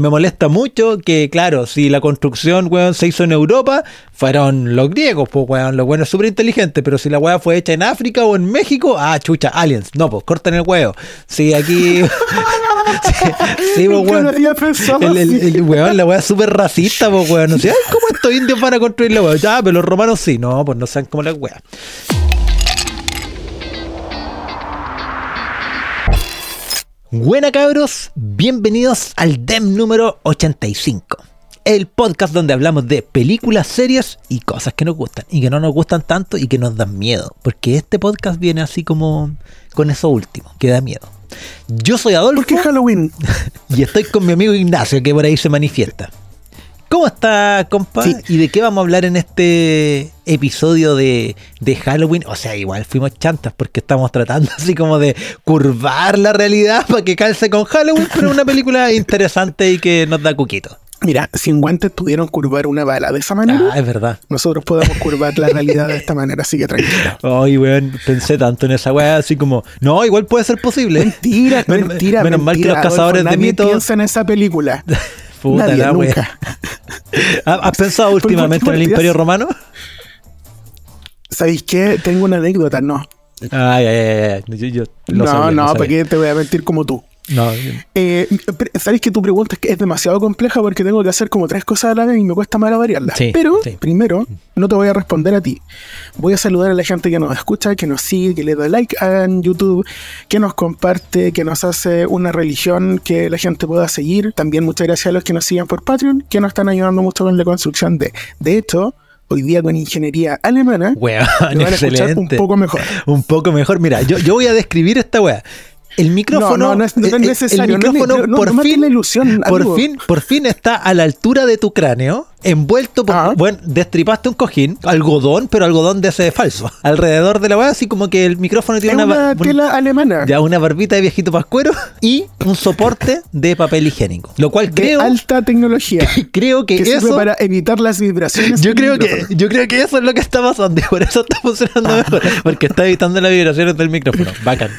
Me molesta mucho que, claro, si la construcción, weón, se hizo en Europa, fueron los griegos, pues, weón, los buenos súper inteligentes, pero si la weá fue hecha en África o en México, ah, chucha, aliens. No, pues, corten el huevo. Sí, aquí... sí, pues, weón. El, el, el weón, la weá súper racista, pues, weón. No sé, ¿cómo estos indios van a construir la weá? Ya, pero los romanos sí. No, pues no sean como las weas. Buena cabros, bienvenidos al DEM número 85. El podcast donde hablamos de películas, series y cosas que nos gustan y que no nos gustan tanto y que nos dan miedo. Porque este podcast viene así como con eso último, que da miedo. Yo soy Adolfo. Porque es Halloween. Y estoy con mi amigo Ignacio, que por ahí se manifiesta. ¿Cómo está, compa? Sí. ¿Y de qué vamos a hablar en este episodio de, de Halloween? O sea, igual fuimos chantas porque estamos tratando así como de curvar la realidad para que calce con Halloween, pero es una película interesante y que nos da cuquito. Mira, sin guantes pudieron curvar una bala de esa manera. Ah, es verdad. Nosotros podemos curvar la realidad de esta manera, así que tranquilo. Ay, weón, pensé tanto en esa weá, así como, no, igual puede ser posible. Mentira, Men- mentira. menos mal que los cazadores Adolfo, de mitos- piensa en esa película. Puta Nadie, la nunca. ¿Has pensado últimamente en el Imperio Romano? ¿Sabéis qué? Tengo una anécdota. No, Ay, ay, ay, ay. Yo, yo lo no, sabía, no. ¿para qué te voy a mentir como tú? No, Eh, ¿Sabéis que tu pregunta es, que es demasiado compleja porque tengo que hacer como tres cosas a la vez y me cuesta más variarlas? Sí, Pero sí. primero, no te voy a responder a ti. Voy a saludar a la gente que nos escucha, que nos sigue, que le da like en YouTube, que nos comparte, que nos hace una religión que la gente pueda seguir. También muchas gracias a los que nos siguen por Patreon, que nos están ayudando mucho con la construcción de. De hecho, hoy día con ingeniería alemana, Weón, van a escuchar un excelente. poco mejor. Un poco mejor. Mira, yo, yo voy a describir esta weá. El micrófono. No, no, no es- no es eh, eh, necesario, El micrófono, no- por fin. la ilusión, por amigo. fin, por fin está a la altura de tu cráneo, envuelto por. Ah. Bueno, destripaste un cojín, algodón, pero algodón de ese falso. Alrededor de la weá, así como que el micrófono Es tiene una, ba- tela alemana. Ya una barbita de viejito pascuero y un soporte de papel higiénico. Lo cual de creo, alta tecnología. creo que, que sirve eso. para evitar las vibraciones. Yo creo, que, yo creo que eso es lo que está pasando y por eso está funcionando mejor. Porque está evitando las vibraciones del micrófono. Bacán.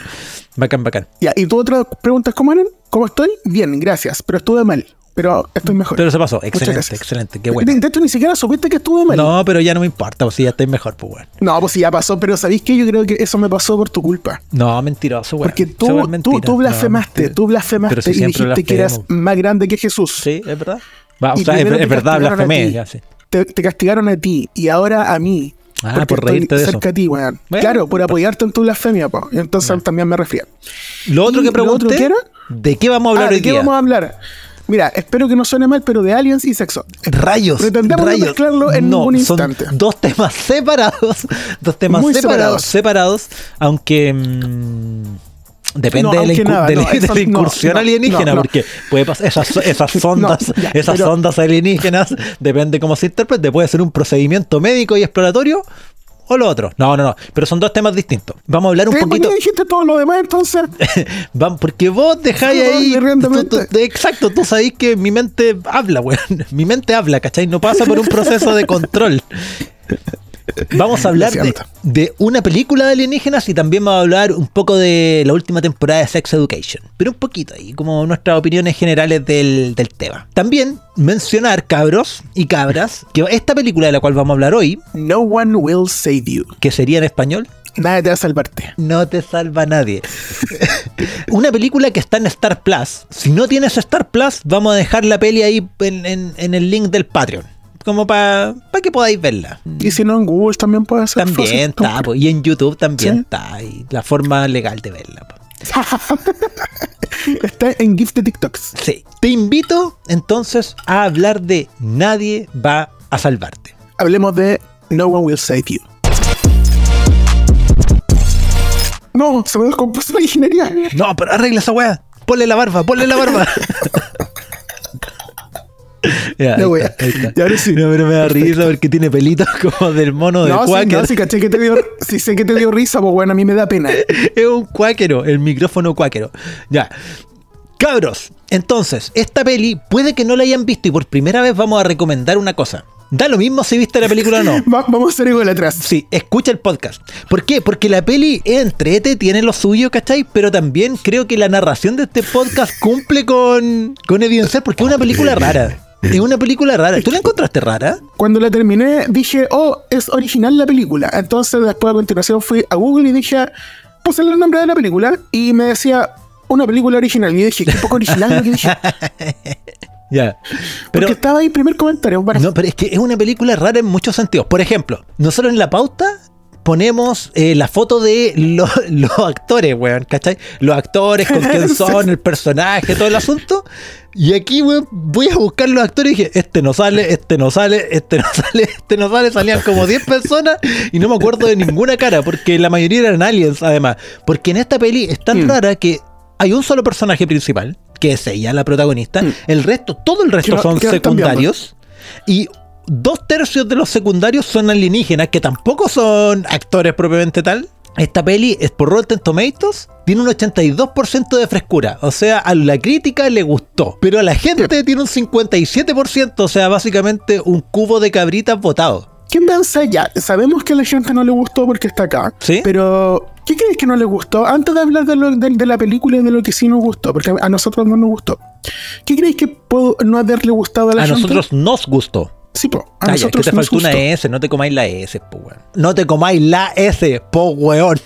Bacán, bacán. Ya, y tu otra pregunta, ¿cómo eran? ¿Cómo estoy? Bien, gracias, pero estuve mal. Pero estoy mejor. Pero se pasó. Excelente, excelente. Qué bueno. de hecho, ni siquiera supiste que estuve mal. No, pero ya no me importa, pues si ya estoy mejor, pues bueno. No, pues sí, ya pasó, pero ¿sabéis qué? Yo creo que eso me pasó por tu culpa. No, mentiroso, weón. Porque tú, tú, mentira. tú blasfemaste, tú blasfemaste si y dijiste que eras blasfemo. más grande que Jesús. Sí, es verdad. Va, o sea, es, verdad, blasfemé. ti. Ya, sí. Te, te castigaron a ti y ahora a mí. Ah, porque por estoy reírte de eso. cerca a ti, weón. Bueno, claro, por apoyarte en tu blasfemia, po. Entonces también me refiero. Lo otro ¿Y que otro pregunté, qué era? ¿de qué vamos a hablar Ah, hoy ¿De qué día? vamos a hablar? Mira, espero que no suene mal, pero de aliens y sexo. Rayos. Pretendemos no rayos. mezclarlo en ningún son instante. Dos temas separados. Dos temas Muy separados. Separados. Aunque. mm, depende No, de, la, incu- nada, de de incursión no, alienígena, porque puede pasar esas, esas sondas, ya, esas pero- sondas alienígenas, depende cómo se interprete, puede ser un procedimiento médico y exploratorio o lo otro. No, no, no, pero son dos temas distintos. Vamos a hablar un. ¿Por poquito. dijiste todo lo demás entonces? Porque vos dejáis ahí. horrendamente. tú- tú- exacto, tú sabéis que mi mente habla, weón. Mi mente habla, ¿cachai? No pasa por un proceso de control. Vamos a hablar de, una película de alienígenas y también vamos a hablar un poco de la última temporada de Sex Education. Pero un poquito ahí, como nuestras opiniones generales del, del tema. También mencionar, cabros y cabras, que esta película de la cual vamos a hablar hoy, No one will save you. que sería en español, Nada te va a salvarte. no te salva nadie. Una película que está en Star Plus. Si no tienes Star Plus, vamos a dejar la peli ahí en, en- en el link del Patreon. Como para que podáis verla. Y si no, en Google también puede ser. También fácil. está, po, y en YouTube también Sí. está. Y la forma legal de verla. po. Está en GIF de TikToks. Sí. Te invito entonces a hablar de Nadie va a salvarte. Hablemos de No one will save you. No, se me descompuso la ingeniería. No, pero arregla esa weá. Ponle la barba, ponle la barba. Ya, ahí está, ahí está. Y ahora sí. No, pero me da risa porque tiene pelitos como del mono de No, sí, Quaker. no, sí, caché que te dio, sí sé que te dio risa, pues bueno, a mí me da pena. Es un cuáquero, el micrófono cuáquero. Ya. Cabros, entonces, esta peli puede que no la hayan visto y por primera vez vamos a recomendar una cosa. Da lo mismo si viste la película o no. Va- vamos a ser igual atrás. Sí, escucha el podcast. ¿Por qué? Porque la peli es entrete, tiene lo suyo, ¿cachai? Pero también creo que la narración de este podcast cumple con, con evidenciar porque es una película rara. Es una película rara. ¿Tú la encontraste rara? Cuando la terminé, dije, oh, es original la película. Entonces, después a continuación fui a Google y dije, puse el nombre de la película y me decía, una película original. Y dije, qué poco original lo que dije. Ya. Pero Pero, estaba ahí primer comentario. Para... no, pero es que es una película rara en muchos sentidos. Por ejemplo, nosotros en la pauta ponemos eh, la foto de lo- los actores, weón, ¿cachai? Los actores, con quién son, el personaje, todo el asunto. Y aquí, weón, voy a buscar los actores y dije, este no sale, este no sale, este no sale, este no sale. Salían como 10 personas y no me acuerdo de ninguna cara, porque la mayoría eran aliens, además. Porque en esta peli es tan Mm. rara que hay un solo personaje principal, que es ella, la protagonista. Mm. El resto, todo el resto son secundarios. Y dos tercios de los secundarios son alienígenas, que tampoco son actores propiamente tal. Esta peli es por Rotten Tomatoes, tiene un 82% de frescura. O sea, a la crítica le gustó. Pero a la gente tiene un 57%, o sea, básicamente un cubo de cabritas votado. ¿Quién piensa ya? Sabemos que a la gente no le gustó porque está acá. Sí. Pero, ¿qué crees que no le gustó? Antes de hablar de, lo- de- de la película y de lo que sí nos gustó, porque a nosotros no nos gustó. ¿Qué crees que pudo no haberle gustado a la A gente? nosotros nos gustó. Sí, po. A es que nosotros te nos faltó una. S, no te comáis la S, po weón. No te comáis la S, po weón.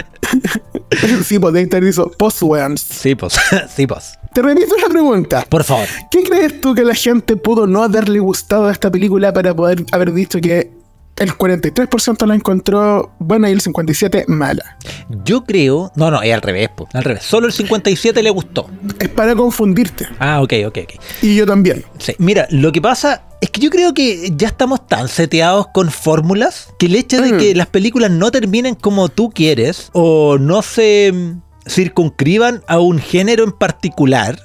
sí, pues de Inter hizo weons. Sí, pues, sí, pues. Te repito la pregunta. Por favor. ¿Qué crees tú que la gente pudo no haberle gustado a esta película para poder haber dicho que el 43% la encontró buena y el 57% mala? Yo creo. No, no, es al revés, po. Al revés. Solo el 57 le gustó. Es para confundirte. Ah, ok, ok, ok. Y yo también. Sí. Mira, lo que pasa es que yo creo que ya estamos tan seteados con fórmulas que el hecho de Mm. que las películas no terminen como tú quieres o no se circunscriban a un género en particular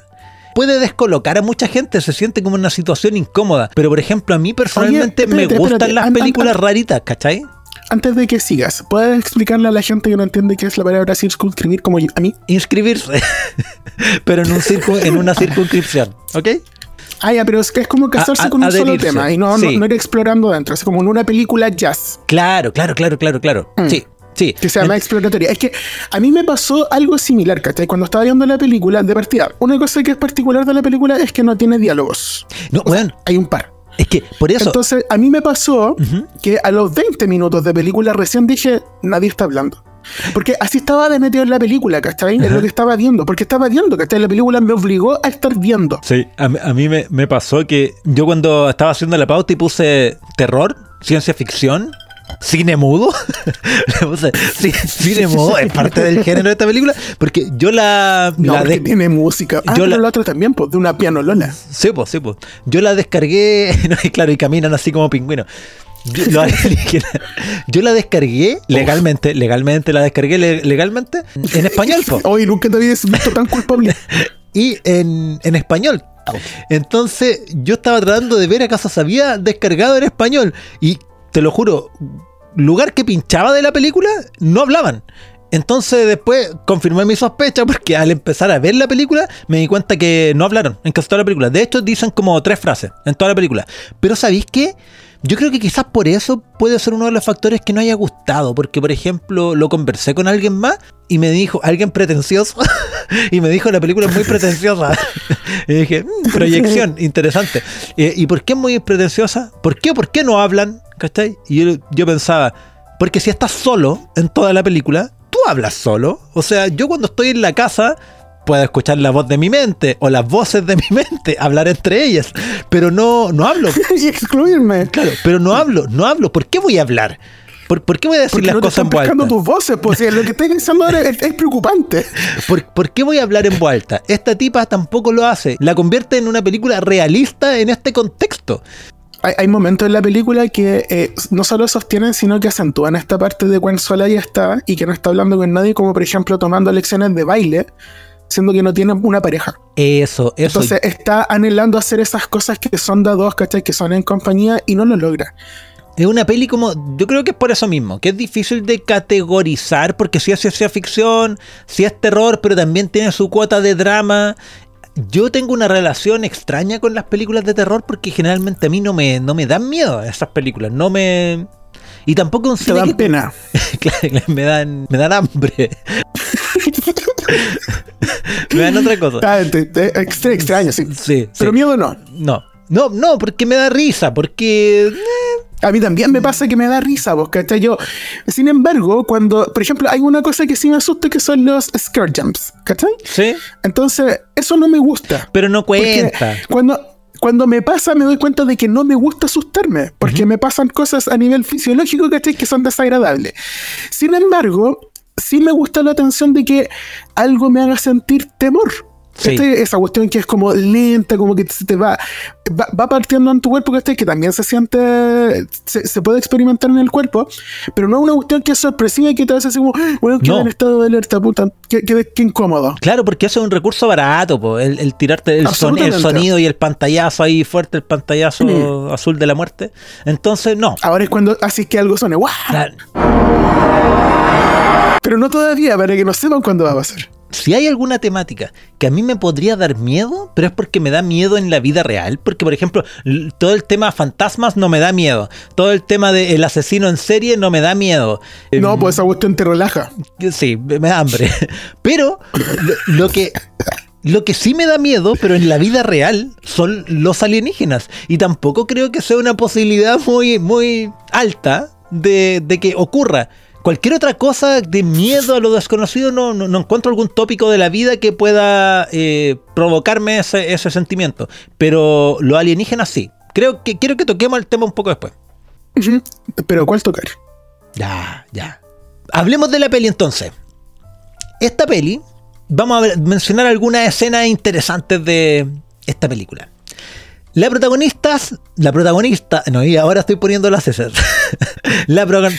puede descolocar a mucha gente, se siente como una situación incómoda. Pero por ejemplo, a mí personalmente espérate, me gustan espérate. las an- películas an- raritas, ¿cachai? Antes de que sigas, ¿puedes explicarle a la gente que no entiende qué es la palabra circunscribir como yo- a mí? Inscribirse, pero en, un circu- en una circunscripción, ¿ok? Ah, ya, pero es que es como casarse A- a- con un solo tema y no, no, ir explorando dentro. Es como en una película jazz Claro, claro, claro, claro, claro. Mm. Sí, sí. que se llama exploratoria. Es que a mí me pasó algo similar, ¿cachai? Cuando estaba viendo la película, de partida, una cosa que es particular de la película es que no tiene diálogos. No, O sea, weón, hay un par. es que por eso. Entonces, a mí me pasó que a los 20 minutos de película recién dije, nadie está hablando. Porque así estaba de metido en la película, ¿cachai? Es Ajá. lo que estaba viendo. Porque estaba viendo, ¿cachai? La película me obligó a estar viendo. Sí, a, mí- a mí me, me pasó que yo cuando estaba haciendo la pauta y puse terror, ciencia ficción, cine mudo, le puse "Sí, cine mudo, es parte del género de esta película, porque yo la, No, la porque des- tiene música. Ah, yo pero la- la otra también, pues, de una pianolola. Sí, pues, sí, pues. Yo la descargué, y claro, y caminan así como pingüinos. Yo, lo alienígenas. Yo la descargué legalmente, legalmente la descargué le- legalmente en español, po. Hoy nunca te habías visto tan culpable. y en, en español. Entonces yo estaba tratando de ver acaso se había descargado en español. Y te lo juro, lugar que pinchaba de la película, no hablaban. Entonces después confirmé mi sospecha porque al empezar a ver la película me di cuenta que no hablaron en casi toda la película. De hecho dicen como tres frases en toda la película. Pero ¿sabéis qué? Yo creo que quizás por eso puede ser uno de los factores que no haya gustado. Porque por ejemplo lo conversé con alguien más y me dijo, alguien pretencioso, y me dijo la película es muy pretenciosa. y dije, "Mm, proyección, interesante. Eh, ¿Y por qué es muy pretenciosa? ¿Por qué? ¿Por qué no hablan? ¿Cachai? Y yo, yo pensaba, porque si estás solo en toda la película, tú hablas solo. O sea, yo cuando estoy en la casa puedo escuchar la voz de mi mente o las voces de mi mente, hablar entre ellas, pero no, no hablo. y excluirme. Claro, pero no hablo, no hablo. ¿Por qué voy a hablar? ¿Por, por qué voy a decir Porque las no cosas en alta? tus voces, pues lo que estás pensando ahora es, es preocupante. ¿Por, por qué voy a hablar en voz alta? Esta tipa tampoco lo hace. La convierte en una película realista en este contexto. Hay, hay momentos en la película que eh, no solo sostienen, sino que acentúan esta parte de cuán sola ella está y que no está hablando con nadie, como por ejemplo tomando lecciones de baile, siendo que no tiene una pareja. Eso, eso. Entonces está anhelando hacer esas cosas que son de a dos, ¿cachai? Que son en compañía y no lo logra. Es una peli como, yo creo que es por eso mismo, que es difícil de categorizar, porque si es ciencia ficción, si es terror, pero también tiene su cuota de drama. yo tengo una relación extraña con las películas de terror porque generalmente a mí no me, no me dan miedo esas películas. No me. Y tampoco un Te dan pena. claro, me dan, me dan hambre. me dan otra cosa. Ah, te- te- extra- extraño, sí. Sí, Pero sí. miedo no. No. No, no, porque me da risa, porque. eh, A mí también me pasa que me da risa, vos, ¿cachai? Yo, sin embargo, cuando, por ejemplo, hay una cosa que sí me asusta que son los scare jumps, ¿cachai? Sí, Entonces, eso no me gusta. pero no cuenta. cuando, cuando me pasa, me doy cuenta de que no me gusta asustarme, porque me pasan cosas a nivel fisiológico, ¿cachai? Que son desagradables. Sin embargo, sí me gusta la atención de que algo me haga sentir temor. Sí. ¿cachai? Esa cuestión que es como lenta, como que se te va, va, va partiendo en tu cuerpo, ¿cachai? que también se siente, se, se puede experimentar en el cuerpo, pero no es una cuestión que es sorpresiva y que te hace así como, bueno, queda No. en estado de alerta, puta, qué, qué- qué incómodo. Claro, porque eso es un recurso barato, po, el, el tirarte el, son- el Absolutamente. sonido y el pantallazo ahí fuerte, el pantallazo azul de la muerte. Entonces, no. Ahora es cuando haces que algo suene, ¡guau! Claro, Pero no todavía, para que no sepan cuándo va a pasar. Si hay alguna temática que a mí me podría dar miedo, pero es porque me da miedo en la vida real, porque por ejemplo, todo el tema fantasmas no me da miedo, todo el tema del asesino en serie no me da miedo. No, Em, pues esa cuestión te relaja. Sí, me me da hambre. Pero lo, lo que lo que sí me da miedo, pero en la vida real, son los alienígenas. Y tampoco creo que sea una posibilidad muy, muy alta de, de que ocurra. Cualquier otra cosa de miedo a lo desconocido, no, no, no encuentro algún tópico de la vida que pueda eh, provocarme ese, ese sentimiento. Pero los alienígenas sí. Creo que quiero que toquemos el tema un poco después. Pero ¿cuál tocar? Ya, ya. Hablemos de la peli entonces. Esta peli, vamos a mencionar algunas escenas interesantes de esta película. La protagonista, la protagonista, no, y ahora estoy poniendo las S. la, la-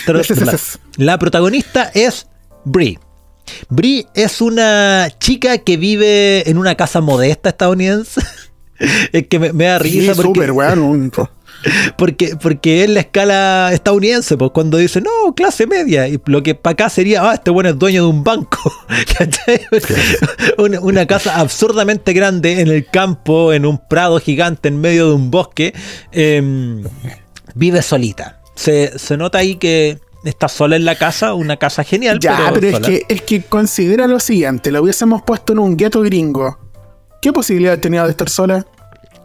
la protagonista es Brie. Brie es una chica que vive en una casa modesta estadounidense. es que me, me da risa Sí, porque, weón. Porque, porque es la escala estadounidense, pues cuando dice, no, clase media, y lo que para acá sería, ah, este bueno es dueño de un banco. Una, una casa absurdamente grande en el campo, en un prado gigante, en medio de un bosque, em, vive solita. Se, se nota ahí que está sola en la casa, una casa genial. Ya, pero, es, que, es que considera lo siguiente: lo hubiésemos puesto en un gueto gringo. ¿Qué posibilidad tenía de estar sola?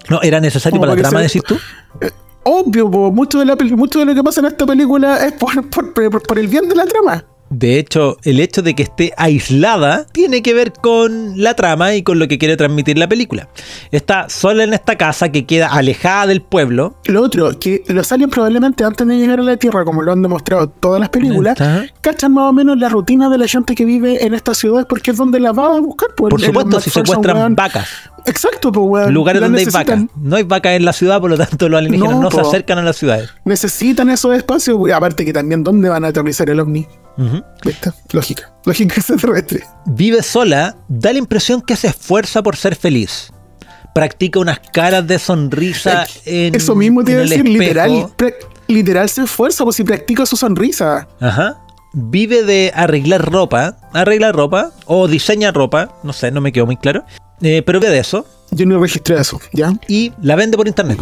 No, era necesario para la trama, decís tú. Obvio, mucho, de la, mucho de lo que pasa en esta película es por- por- por el bien de la trama. De hecho, el hecho de que esté aislada tiene que ver con la trama y con lo que quiere transmitir la película. Está sola en esta casa que queda alejada del pueblo. Lo otro, que los aliens probablemente antes de llegar a la Tierra, como lo han demostrado todas las películas, Ajá. cachan más o menos la rutina de la gente que vive en esta ciudad porque es donde la va a buscar. pues, Por supuesto, si secuestran weón. vacas. Exacto, pues, weón. Lugares donde hay vacas. No hay vacas en la ciudad, por lo tanto los alienígenas No, no, se acercan a las ciudades. Necesitan esos espacios, aparte que también dónde van a aterrizar el ovni. Lógica. Lógica extraterrestre. Vive sola, da la impresión que se esfuerza por ser feliz. Practica unas caras de sonrisa en Eso mismo te en iba a el decir, espejo. literal. literal se esfuerza, pues si practica su sonrisa. Ajá. Vive de arreglar ropa, arregla ropa o diseña ropa, no sé, no me quedó muy claro. Eh, pero vive de eso Yo no registré eso, ¿ya? y la vende por internet.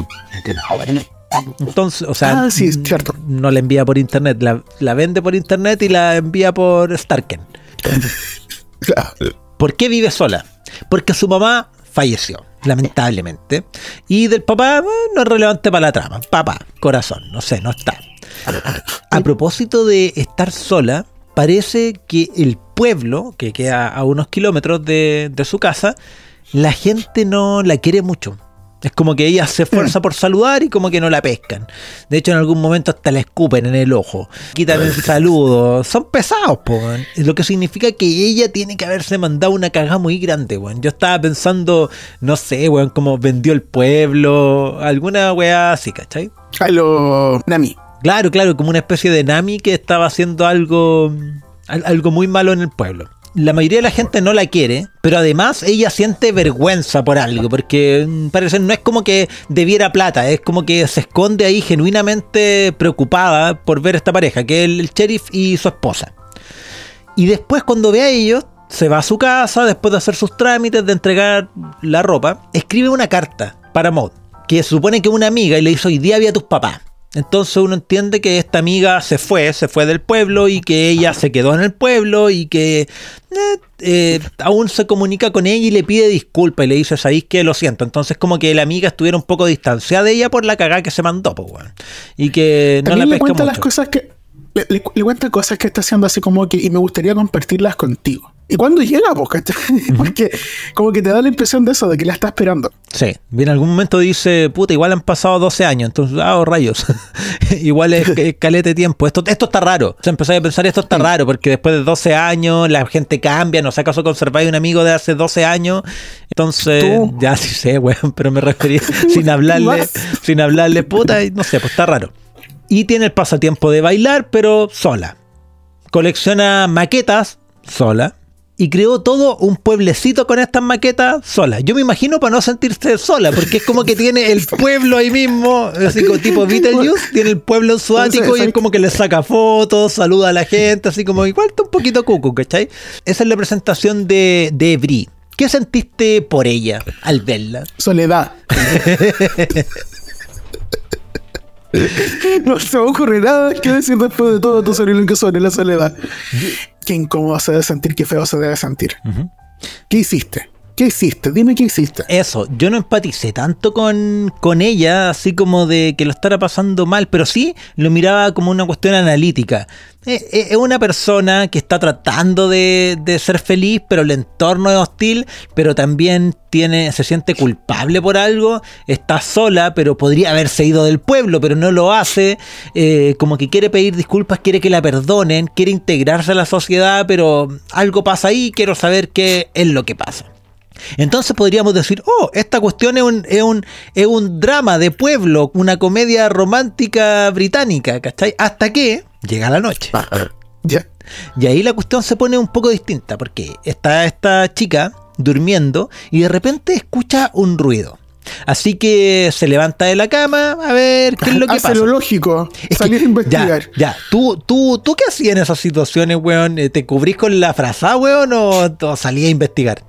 Entonces, o sea, Ah, sí, es cierto. no la envía por internet, la, la vende por internet y la envía por Starken. ¿Por qué vive sola? Porque su mamá falleció, lamentablemente. Y del papá eh, no es relevante para la trama. Papá, corazón, no sé, no está. A propósito de estar sola, parece que el pueblo, que queda a unos kilómetros de, de su casa, la gente no la quiere mucho. Es como que ella se esfuerza por saludar y como que no la pescan. De hecho, en algún momento hasta la escupen en el ojo. Quitan el saludo. Son pesados, po. Lo que significa que ella tiene que haberse mandado una cagada muy grande, weón. Yo estaba pensando, no sé, weón, como vendió el pueblo. Alguna weá así, ¿cachai? A lo Nami. Claro, claro, como una especie de Nami que estaba haciendo algo, al- algo muy malo en el pueblo. La mayoría de la gente no la quiere, pero además ella siente vergüenza por algo, porque mm, parece no es como que debiera plata, es como que se esconde ahí genuinamente preocupada por ver esta pareja, que es el, sheriff y su esposa. Y después cuando ve a ellos, se va a su casa después de hacer sus trámites, de entregar la ropa, escribe una carta para Maud, que supone que una amiga y le dice, hoy día había tus papás. Entonces uno entiende que esta amiga se fue, se fue del pueblo y que ella se quedó en el pueblo y que eh, eh, aún se comunica con ella y le pide disculpas y le dice, sabéis que lo siento. Entonces como que la amiga estuviera un poco distanciada de ella por la cagada que se mandó, pues, weón. Y que no le cuenta mucho. las cosas que. Le, le- le cuenta cosas que está haciendo así como que. Y me gustaría compartirlas contigo. ¿Y cuando llega, pues, cachai? Porque como que te da la impresión de eso, de que la está esperando. Sí, y en algún momento dice, puta, igual han pasado 12 años, entonces, ah, oh, rayos, igual es, es calete de tiempo, esto, esto está raro, o sea, empecé a pensar, esto está raro, porque después de 12 años la gente cambia, no sé acaso conserváis un amigo de hace 12 años, entonces, Tú. ya sí sé, weón, pero me referí sin hablarle, sin hablarle, puta, y no sé, pues está raro. Y tiene el pasatiempo de bailar, pero sola. Colecciona maquetas sola. Y creó todo un pueblecito con estas maquetas sola. Yo me imagino para no sentirse sola, porque es como que tiene el pueblo ahí mismo, así como tipo Beetlejuice, tiene el pueblo en su ático y es como que le saca fotos, saluda a la gente, así como igual está un poquito cucu, ¿cachai? Esa es la presentación de, de Brie. ¿Qué sentiste por ella al verla? Soledad. no se me ocurre nada que decir después de todo tu sobre lo que sobre la soledad. Qué incómodo se debe sentir, qué feo se debe sentir. ¿Qué hiciste? ¿Qué hiciste? Dime qué hiciste. Eso, yo no empaticé tanto con, con ella, así como de que lo estará pasando mal, pero sí lo miraba como una cuestión analítica. Eh, eh, Es una persona que está tratando de, de ser feliz, pero el entorno es hostil, pero también tiene, se siente culpable por algo, está sola, pero podría haberse ido del pueblo, pero no lo hace, eh, como que quiere pedir disculpas, quiere que la perdonen, quiere integrarse a la sociedad, pero algo pasa ahí, quiero saber qué es lo que pasa. Entonces podríamos decir, oh, esta cuestión es un, es un, es un drama de pueblo, una comedia romántica británica, ¿cachai? Hasta que llega la noche. Ya. Y ahí la cuestión se pone un poco distinta, porque está esta chica durmiendo y de repente escucha un ruido. Así que se levanta de la cama a ver qué es lo que Hace pasa. lo lógico. Es Salir a investigar. Ya, ya. ¿Tú, tú, ¿Tú qué hacías en esas situaciones, weón? ¿Te cubrís con la frazada, weón, o, o salías a investigar?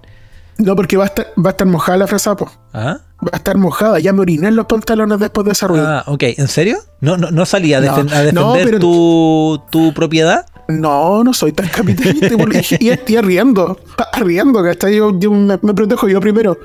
No, porque va a estar, va a estar mojada la fresa, po. ¿Ah? Va a estar mojada. Ya me oriné en los pantalones después de ese ruido. Ah, ok. ¿En serio? ¿No, no, no salía a, No, defen- a defender pero- tu, tu propiedad? No, no soy tan capitalista. y, estoy arriendo. Arriendo, ¿cachai? Yo, yo me, me protejo yo primero.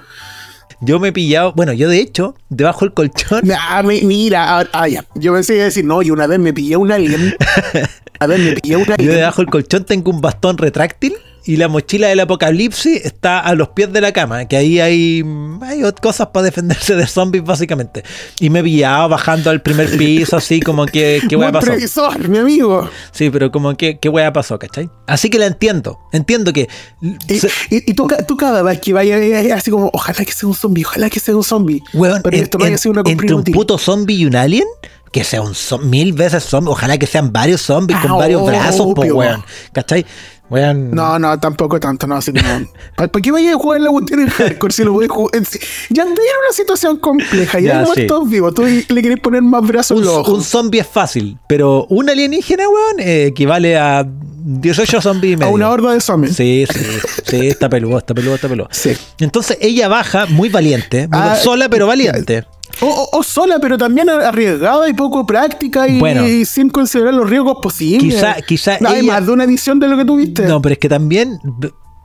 Yo me he pillado, bueno, yo de hecho, debajo del colchón, Ah, mi- mira, ah, ah, ya. Yo pensé que decir, no, y una vez me pillé un alien. A ver, me pillé un yo alien. debajo del colchón tengo un bastón retráctil y la mochila del apocalipsis está a los pies de la cama, que ahí hay, hay cosas para defenderse de zombies básicamente. Y me he pillado bajando al primer piso, así como que, ¿qué hueá pasó? previsor, mi amigo. Sí, pero como que, ¿qué hueá pasó, cachai? Así que la entiendo, entiendo que... Y, se- y- y tú, tú cada vez que vayas eh, así como, ojalá que sea un zombie, ojalá que sea un zombie. Weón, Pero en- esto no haya en- sido una entre un puto zombie y un alien, que sea un mil veces zombie, ojalá que sean varios zombies con Ah, varios brazos, po, weón. ¿Cachai? No, no, tampoco tanto, no, así. ¿Para, para qué vayas a jugar la cuestión en hardcore si lo voy a jugar? Ya andé en una situación compleja, ya, hay sí. muertos vivos. Tú le querés poner más brazos un, los ojos. un zombie es fácil, pero un alienígena, weón, eh, equivale a 18 zombies y a medio. una horda de zombies. Sí, sí, sí, está peludo, está peludo, está peludo. Sí. Entonces ella baja muy valiente, muy Ah, sola pero valiente. O, o- sola, pero también arriesgada y poco práctica y, Bueno. y sin considerar los riesgos posibles. Quizá- quizá No, Hay más de una visión de lo que tuviste. No, pero es que también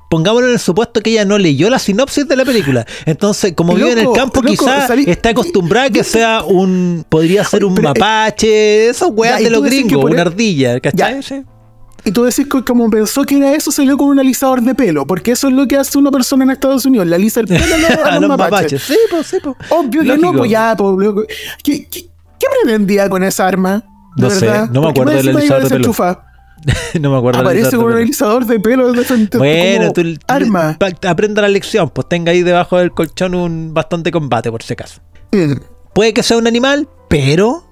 pongámoslo en el supuesto que ella no leyó la sinopsis de la película. Entonces, como vive en el campo, loco, quizá salí- está acostumbrada a que sea un. Podría ser un Pero, eh, mapache, esos weas ya, de los gringos, una el- ardilla, ¿cachai? Ya. Y tú decís que como pensó que era eso, salió con un alisador de pelo. Porque eso es lo que hace una persona en Estados Unidos. Le alisa el pelo a los, los mapaches. Sí, pues, sí, pues. Obvio que no, pues ya, pues. ¿Qué, qué, qué pretendía con esa arma? No sé, no me acuerdo del alisador de pelo. no me acuerdo. Aparece con un alisador de pelo de frente. Bueno, tú arma. aprenda la lección, pues tenga ahí debajo del colchón un bastón de combate, por si acaso. Mm. Puede que sea un animal, pero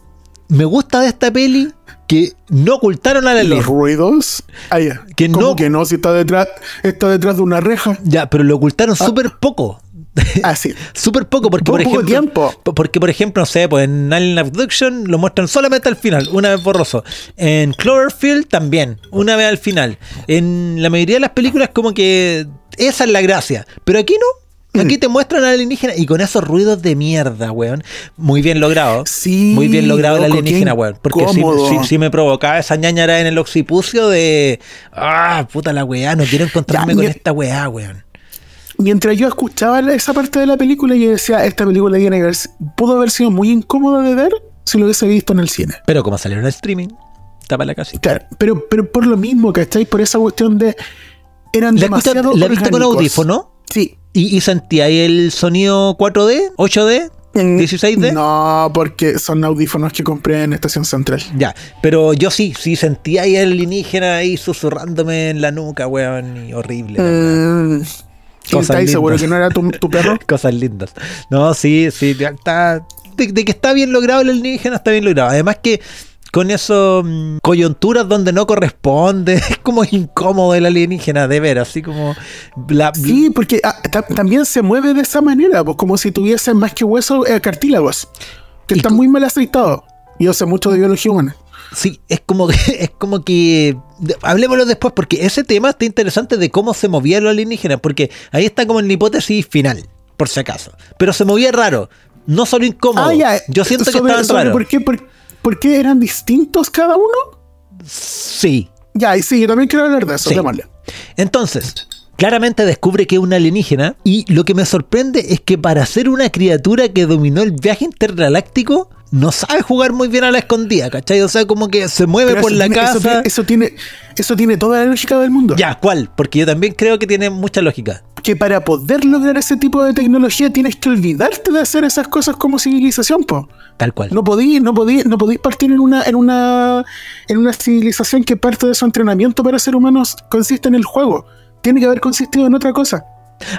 me gusta de esta peli que no ocultaron al alien. Los ruidos. Ah, ya. Que ¿Cómo no- que no? Si está detrás, está detrás de una reja. Ya, pero lo ocultaron Ah. súper poco. Ah, sí. Súper poco, porque por ejemplo. tiempo. po- Porque, por ejemplo, no sé, pues en Alien Abduction lo muestran solamente al final, una vez borroso. En Cloverfield también, una vez al final. En la mayoría de las películas, como que esa es la gracia. Pero aquí no. Aquí te muestran al alienígena y con esos ruidos de mierda, weón. Muy bien logrado. Sí, Muy bien logrado el alienígena, weón. Porque sí, incómodo. sí- sí me provocaba esa ñañara en el occipucio de. Ah, puta la weá, no quiero encontrarme Ya, con esta weá, weón. Mientras yo escuchaba esa parte de la película, yo decía, esta película tiene que haber- pudo haber sido muy incómoda de ver si lo hubiese visto en el cine. Pero como salieron en streaming, tapa la casita. Claro, pero, pero por lo mismo, ¿cachai? Por esa cuestión de... Eran ¿La, demasiado la viste con audífono? Sí. ¿Y, y sentía ahí el sonido 4D, 8D, En- 16D? No, porque son audífonos que compré en Estación Central. Ya, pero yo sí, sí sentía ahí el alienígena ahí susurrándome en la nuca, weón, y horrible. Cosas ¿Estáis seguro que no era tu, tu perro? Cosas lindas. No, sí, sí, está. De, de que está bien logrado el alienígena, está bien logrado. Además que con eso mm, coyunturas donde no corresponde, es como incómodo el alienígena, de ver, así como la, Sí, porque ah, ta- también se mueve de esa manera, pues como si tuviese más que hueso eh, cartílagos, que están muy mal aceitados. Yo sé mucho de biología humana. Sí, es como que, es como que hablemoslo después, porque ese tema está interesante de cómo se movía lo alienígena, porque ahí está como en la hipótesis final, por si acaso. Pero se movía raro, no solo incómodo. Ah, ya. Yo siento que estaban raros. ¿por qué, por, por qué eran distintos cada uno? Sí. Ya, y sí, yo también quiero hablar de eso, Sí. Entonces, claramente descubre que es un alienígena y lo que me sorprende es que para ser una criatura que dominó el viaje intergaláctico, no sabe jugar muy bien a la escondida, ¿cachai? O sea, como que se mueve Pero por la tiene- casa. Eso tiene, eso tiene, eso tiene toda la lógica del mundo. Ya, ¿cuál? Porque yo también creo que tiene mucha lógica. Que para poder lograr ese tipo de tecnología tienes que olvidarte de hacer esas cosas como civilización, po. Tal cual. No podí, no podí, no podí partir en una, en una, en una civilización que parte de su entrenamiento para ser humanos consiste en el juego. Tiene que haber consistido en otra cosa.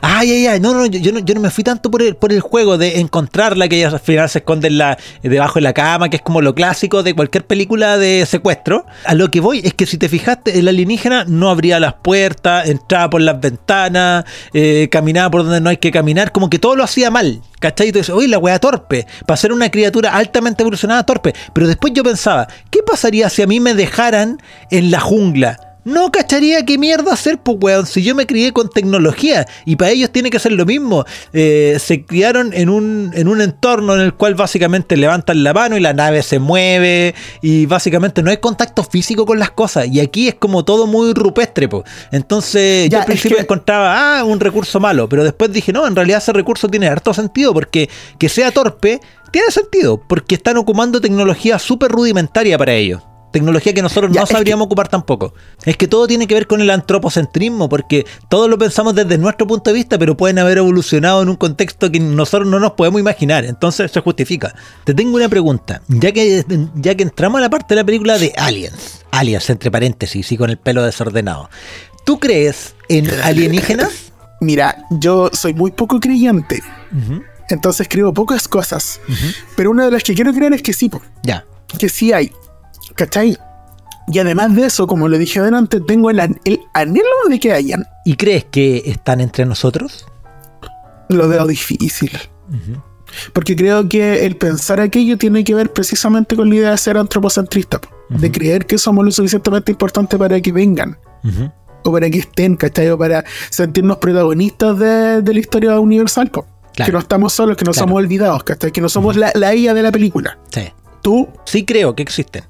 Ay, ay, ay, no, no, yo, no, yo no me fui tanto por el, por el juego de encontrarla, que ella al final se esconde la, debajo de la cama, que es como lo clásico de cualquier película de secuestro. A lo que voy es que si te fijaste, el alienígena no abría las puertas, entraba por las ventanas, eh, caminaba por donde no hay que caminar, como que todo lo hacía mal. ¿Cachai? Y tú dices, oye, la wea torpe, para ser una criatura altamente evolucionada torpe. Pero después yo pensaba, ¿qué pasaría si a mí me dejaran en la jungla? No cacharía qué mierda hacer, pues weón. Si yo me crié con tecnología y para ellos tiene que ser lo mismo. Eh, se criaron en un, en un entorno en el cual básicamente levantan la mano y la nave se mueve y básicamente no hay contacto físico con las cosas. Y aquí es como todo muy rupestre, pues. Entonces Ya, yo al principio que- encontraba, ah, un recurso malo, pero después dije, no, en realidad ese recurso tiene harto sentido porque que sea torpe tiene sentido porque están ocupando tecnología súper rudimentaria para ellos. Tecnología que nosotros Ya, no que- sabríamos ocupar tampoco. Es que todo tiene que ver con el antropocentrismo, porque todos lo pensamos desde nuestro punto de vista, pero pueden haber evolucionado en un contexto que nosotros no nos podemos imaginar. Entonces se justifica. Te tengo una pregunta. Ya que, ya que entramos a la parte de la película de Aliens, Aliens entre paréntesis y con el pelo desordenado. ¿Tú crees en alienígenas? Mira, yo soy muy poco creyente, entonces creo pocas cosas. Pero una de las que quiero creer es que sí, po, Ya. que sí hay. ¿Cachai? Y además de eso, como le dije adelante, tengo el, an- el anhelo de que hayan. ¿Y crees que están entre nosotros? Lo veo difícil. Porque creo que el pensar aquello tiene que ver precisamente con la idea de ser antropocentrista, po, de creer que somos lo suficientemente importantes para que vengan, o para que estén, ¿cachai? O para sentirnos protagonistas de, de la historia universal, po. Claro. que no estamos solos, que no Claro. somos olvidados, ¿cachai? Que no somos la, la ella de la película. Sí. Tú, Sí creo que existen.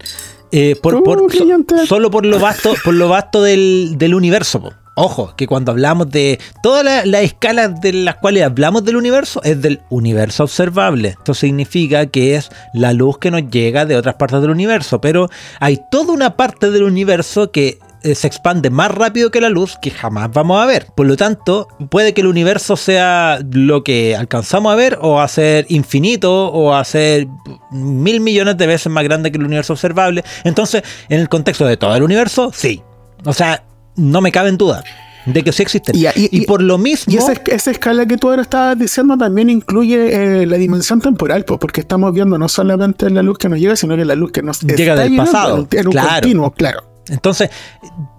Eh, por, ¿Cómo, por- so- brillante? solo por lo vasto, por lo vasto del, del universo. po. Ojo, que cuando hablamos de todas las las escalas de las cuales hablamos del universo, es del universo observable. Esto significa que es la luz que nos llega de otras partes del universo. Pero hay toda una parte del universo que se expande más rápido que la luz que jamás vamos a ver. Por lo tanto, puede que el universo sea lo que alcanzamos a ver o a ser infinito o a ser mil millones de veces más grande que el universo observable. Entonces, en el contexto de todo el universo, sí. O sea, no me cabe en duda de que sí existen. Y- Y, y- y- por lo mismo... y esa, esa escala que tú ahora estabas diciendo también incluye eh, la dimensión temporal, pues, porque estamos viendo no solamente la luz que nos llega, sino que la luz que nos Llega está del pasado, en, en un claro. continuo, claro. Entonces,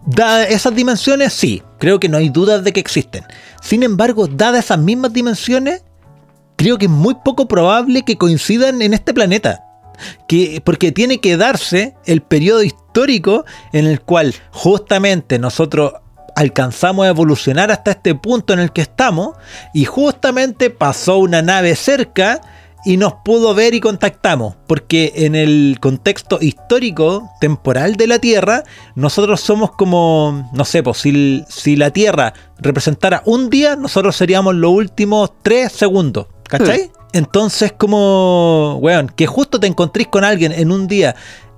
dadas esas dimensiones, sí, creo que no hay dudas de que existen. Sin embargo, dadas esas mismas dimensiones, creo que es muy poco probable que coincidan en este planeta. Que, porque tiene que darse el periodo histórico en el cual justamente nosotros alcanzamos a evolucionar hasta este punto en el que estamos y justamente pasó una nave cerca y nos pudo ver y contactamos, porque en el contexto histórico, temporal de la Tierra, nosotros somos como, no sé, pues si, si la Tierra representara un día, nosotros seríamos los últimos tres segundos, ¿cachai? Entonces como, weón, que justo te encontréis con alguien en un día,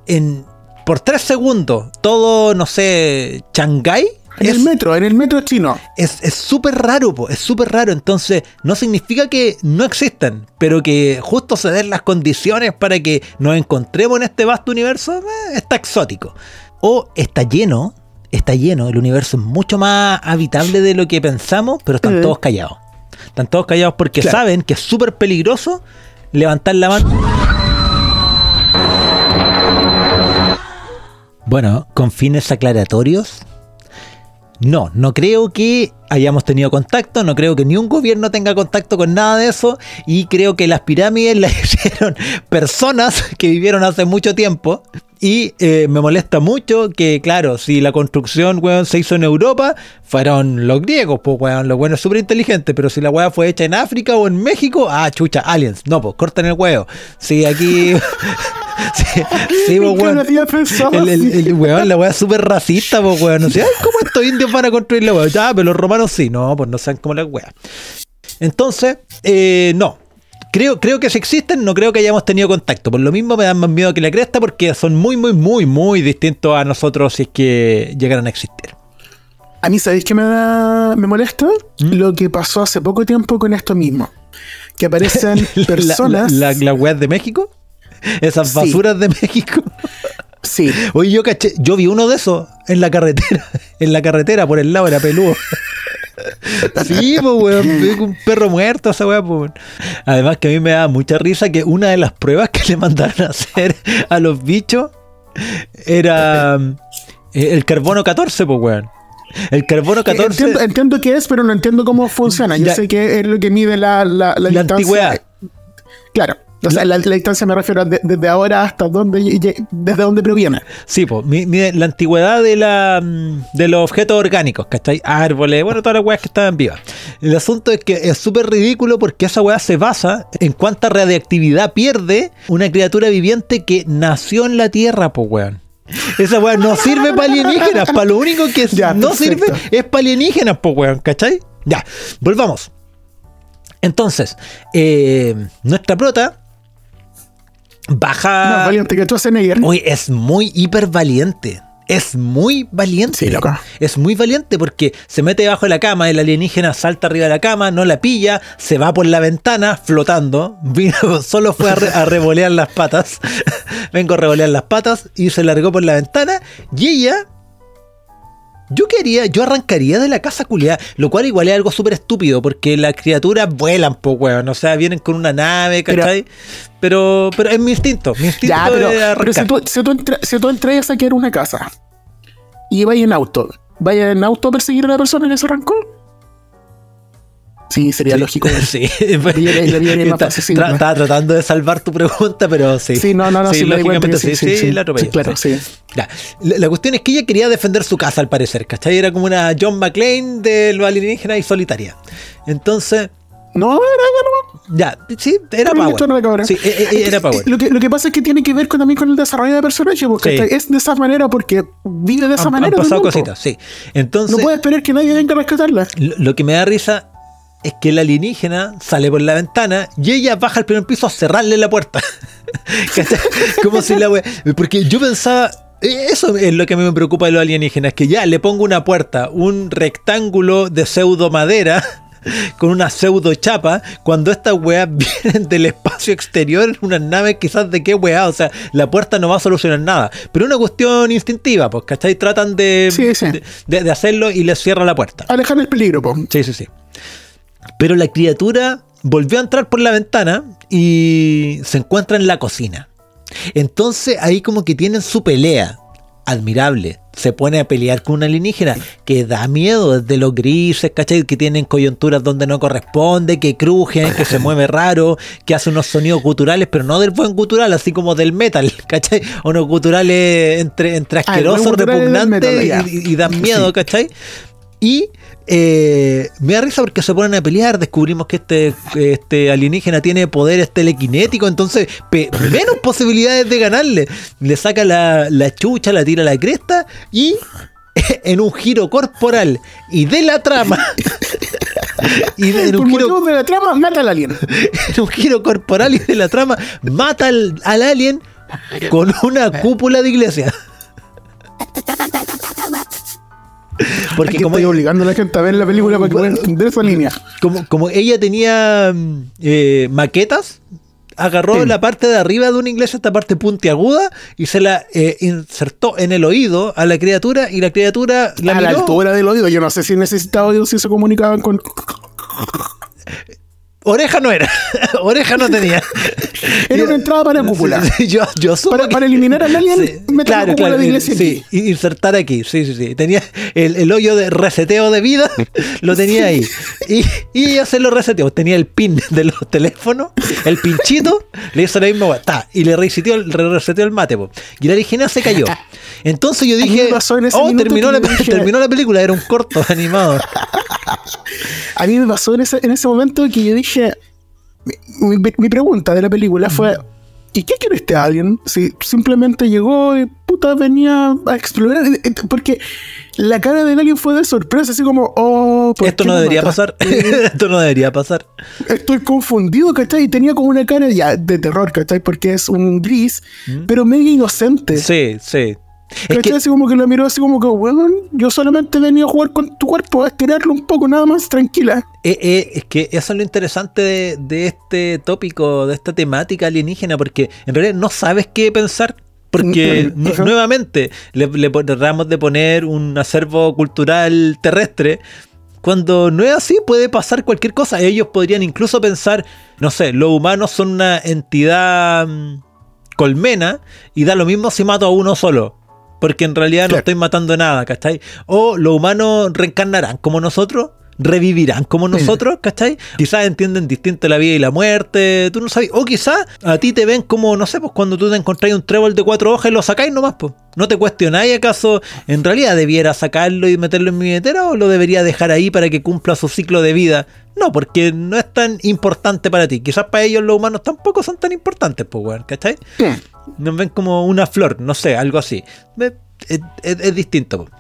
en, por tres segundos, todo, no sé, Shanghái, En el metro, en el metro chino. es súper raro, po, es súper raro. Entonces, no significa que no existan, pero que justo se den las condiciones para que nos encontremos en este vasto universo, eh, está exótico. O está lleno, está lleno, el universo es mucho más habitable de lo que pensamos, pero están todos callados. Están todos callados porque Claro. saben que es súper peligroso levantar la mano. Bueno, con fines aclaratorios, no, no creo que hayamos tenido contacto, no creo que ni un gobierno tenga contacto con nada de eso y creo que las pirámides las hicieron personas que vivieron hace mucho tiempo y eh, me molesta mucho que, claro, si la construcción, weón, se hizo en Europa, fueron los griegos, pues, weón, los buenos súper inteligentes, pero si la weá fue hecha en África o en México, ah, chucha, aliens, no, pues, corten el huevo. Si aquí... sí, sí, pues, weón. había pensado El, el- así. el weón, la weá es súper racista, pues weón. No sé, ay, ¿cómo estos indios van a construir la weá? Ya, pero los romanos sí, no, pues no sean como las weas. Entonces, eh, no. Creo, creo que si existen, no creo que hayamos tenido contacto. Por lo mismo me dan más miedo que la cresta porque son muy, muy, muy, muy distintos a nosotros si es que llegaran a existir. A mí, ¿sabéis qué me, da, me molesta? ¿Mm? Lo que pasó hace poco tiempo con esto mismo. Que aparecen personas. La, la, la de México. Esas Sí. basuras de México. Sí. Oye, yo caché, yo vi uno de esos en la carretera, en la carretera por el lado era peludo. Sí, pues weón, un perro muerto esa weá, pues. Además que a mí me da mucha risa que una de las pruebas que le mandaron a hacer a los bichos era eh, el carbono 14, pues weón. El carbono 14 Entiendo, entiendo qué es, pero no entiendo cómo funciona. Yo sé que es lo que mide la, la, la La distancia. antigüedad. Claro. O sea, la, la distancia me refiero a de- desde ahora hasta dónde, desde dónde proviene. Sí, pues, la antigüedad de, la, mm, de los objetos orgánicos, ¿cachai? Árboles, bueno, todas las weas que estaban vivas. El asunto es que es súper ridículo porque esa wea se basa en cuánta radiactividad pierde una criatura viviente que nació en la Tierra, pues weón. Esa weá no sirve para alienígenas, para lo único que Ya, no perfecto. sirve es para alienígenas, pues weón, ¿cachai? Ya, volvamos. Entonces, eh, nuestra prota baja... Más valiente que tú, Schwarzenegger. Oye, es muy hiper valiente. Es muy valiente. Sí, loco. Es muy valiente porque se mete debajo de la cama, el alienígena salta arriba de la cama, no la pilla, se va por la ventana flotando. Vino, solo fue a, re- a revolear las patas. Vengo a revolear las patas y se largó por la ventana. Y ella. Yo quería, yo arrancaría de la casa culiada, lo cual igual es algo súper estúpido, porque las criaturas vuelan, pues weón, o sea, vienen con una nave, ¿cachai? Pero, pero, es mi instinto, mi instinto Ya, pero, pero si, tú, si, tú entra- si tú entras a saquear una casa y vaya en auto, ¿vaya en auto a perseguir a la persona que se arrancó? Sí, sería lógico. Sí, fácil, sí. Estaba tratando de salvar tu pregunta, pero sí. Sí, no, no, no, sí, cuenta lógicamente sí, sí, sí, sí, la atropelló, sí, claro, sí. Ya. La, la cuestión es que ella quería defender su casa, al parecer, ¿cachai? Era como una John McClane de los alienígenas y solitaria. Entonces, No, era, era, ya, sí, era Power. Sí, e- e- era Power. Lo que, lo que pasa es que tiene que ver con, también con el desarrollo de personaje, porque Sí. es de esa manera porque vive de esa Han, han manera. el pasado cositas, sí. Entonces, No puede esperar que nadie venga a rescatarla. Lo, lo que me da risa es que el alienígena sale por la ventana y ella baja al primer piso a cerrarle la puerta. ¿Cachai? Como si la wea- Porque yo pensaba. eh, Eso es lo que a mí me preocupa de los alienígenas, que ya le pongo una puerta, un rectángulo de pseudo madera con una pseudo chapa, cuando estas weas vienen del espacio exterior en unas naves quizás de qué wea, o sea, la puerta no va a solucionar nada, pero una cuestión instintiva, pues, ¿cachai? Tratan de, Sí, sí. de, hacerlo y les cierra la puerta. Alejar el peligro, po. Sí, sí, sí. Pero la criatura volvió a entrar por la ventana y se encuentra en la cocina. Entonces ahí como que tienen su pelea. admirable. Se pone a pelear con una alienígena que da miedo, desde los grises, ¿cachai? Que tienen coyunturas donde no corresponde, que crujen, que se mueve raro, que hace unos sonidos guturales, pero no del buen gutural, así como del metal, ¿cachai? Unos guturales entre, entre Ah, asquerosos, repugnantes metal, y, y dan miedo, ¿cachai? Y eh, me da risa porque se ponen a pelear. Descubrimos que este, este alienígena tiene poderes telequinéticos, entonces pe- menos posibilidades de ganarle. Le saca la, la chucha, la tira a la cresta y en un giro corporal y de la trama. y de- en, Por un giro, de la trama, mata al alien. en un giro corporal y de la trama mata al, al alien con una cúpula de iglesia. Porque como estoy obligando a la gente a ver la película para que puedan entender esa línea. como, como ella tenía mm, eh, maquetas, agarró Sí. la parte de arriba de una iglesia, esta parte puntiaguda, y se la eh, insertó en el oído a la criatura, y la criatura la a la altura del oído. Yo no sé si necesitaba oído si se comunicaban con. Oreja no era, oreja no tenía. Era una entrada para cúpula. Sí, sí, yo, yo Para, para eliminar al alien, meter claro, la cúpula claro, de iglesia sí, aquí. insertar aquí, sí, sí, sí. Tenía el, el hoyo de reseteo de vida, lo tenía ahí. Y, y ella se lo reseteó. Tenía el pin de los teléfonos, el pinchito, le hizo la misma ta, y le reseteó, el- le reseteó el mate, po. y la original se cayó. Entonces yo dije, en oh, la, dije- terminó la película, era un corto animado. A mí me pasó en ese, en ese momento que yo dije. Mi, pregunta de la película fue: ¿y qué quiere este alien? Si simplemente llegó y puta venía a explorar. Eh, eh, Porque la cara del alien fue de sorpresa, así como, oh, ¿por Esto no debería mataste? pasar. Esto no debería pasar. Estoy confundido, ¿cachai? Y tenía como una cara ya de terror, ¿cachai? Porque es un gris, pero medio inocente. Sí, sí. Es que, Así como que lo miró así como que, weón, yo solamente venía a jugar con tu cuerpo, a estirarlo un poco, nada más, tranquila. Eh, eh, es que eso es lo interesante de, de este tópico, de esta temática alienígena, porque en realidad no sabes qué pensar. Porque nuevamente le, le tratamos de poner un acervo cultural terrestre. Cuando no es así, puede pasar cualquier cosa. Ellos podrían incluso pensar, no sé, los humanos son una entidad mm, colmena y da lo mismo si mato a uno solo. Porque en realidad no estoy matando nada, ¿cachai? O los humanos reencarnarán como nosotros, revivirán como nosotros, ¿cachai? Quizás entienden distinto la vida y la muerte, tú no sabes. O quizás a ti te ven como, no sé, pues cuando tú te encontráis un trébol de cuatro hojas y lo sacáis nomás, pues. No te cuestionáis acaso en realidad debiera sacarlo y meterlo en mi billetera o lo debería dejar ahí para que cumpla su ciclo de vida. No, porque no es tan importante para ti. Quizás para ellos los humanos tampoco son tan importantes, pues, weón, ¿cachai? Nos ven como una flor, no sé, algo así. Ve- Es, es- es distinto. po.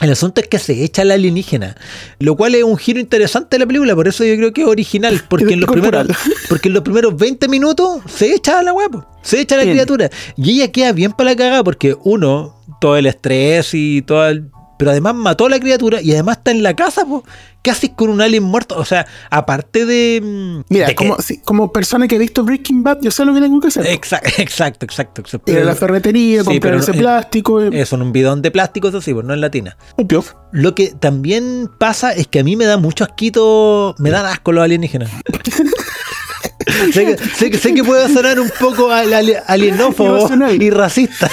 El asunto es que se echa la alienígena, lo cual es un giro interesante de la película, por eso yo creo que es original, porque en los primeros, porque en los primeros 20 minutos se echa a la huevo, se echa a la Bien. criatura, y ella queda bien para la cagada, porque uno, todo el estrés y todo el... Pero además mató a la criatura y además está en la casa, po. ¿Qué haces con un alien muerto? O sea, aparte de... mm, Mira, de como, sí, como persona que ha visto Breaking Bad, yo sé lo que tengo que hacer. Exacto, exacto, exacto. exacto. Ir a la ferretería, Sí, comprar ese no- plástico. eh, Eso, en un bidón de plástico, eso sí, pues no en latina. obvio. Lo que también pasa es que a mí me da mucho asquito, me dan asco los alienígenas. sé, que, sé, que, sé que puede sonar un poco al- al- alienófobo y racista.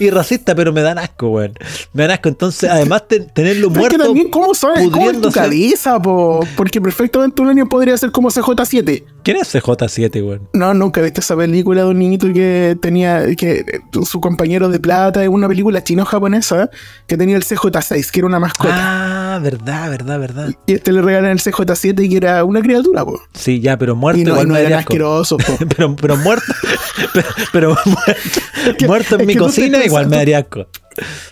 y racista, pero me dan asco, weón. Me dan asco. Entonces, además, te- tenerlo Pero es que muerto. también, ¿cómo sabes? ¿Cómo es tu cabeza, po? Porque perfectamente un año podría ser como CJ7. ¿Quién es CJ7, weón? No, nunca viste esa película de un niñito que tenía que eh, su compañero de plata en una película chino-japonesa que tenía el CJ6, que era una mascota. Ah, verdad, verdad, verdad. Y este le regalan el CJ7 y que era una criatura, po. Sí, ya, pero muerto Y no, igual no eran asquerosos, po. pero, pero muerto, pero, pero muerto, que- muerto en mi cocina igual me daría asco.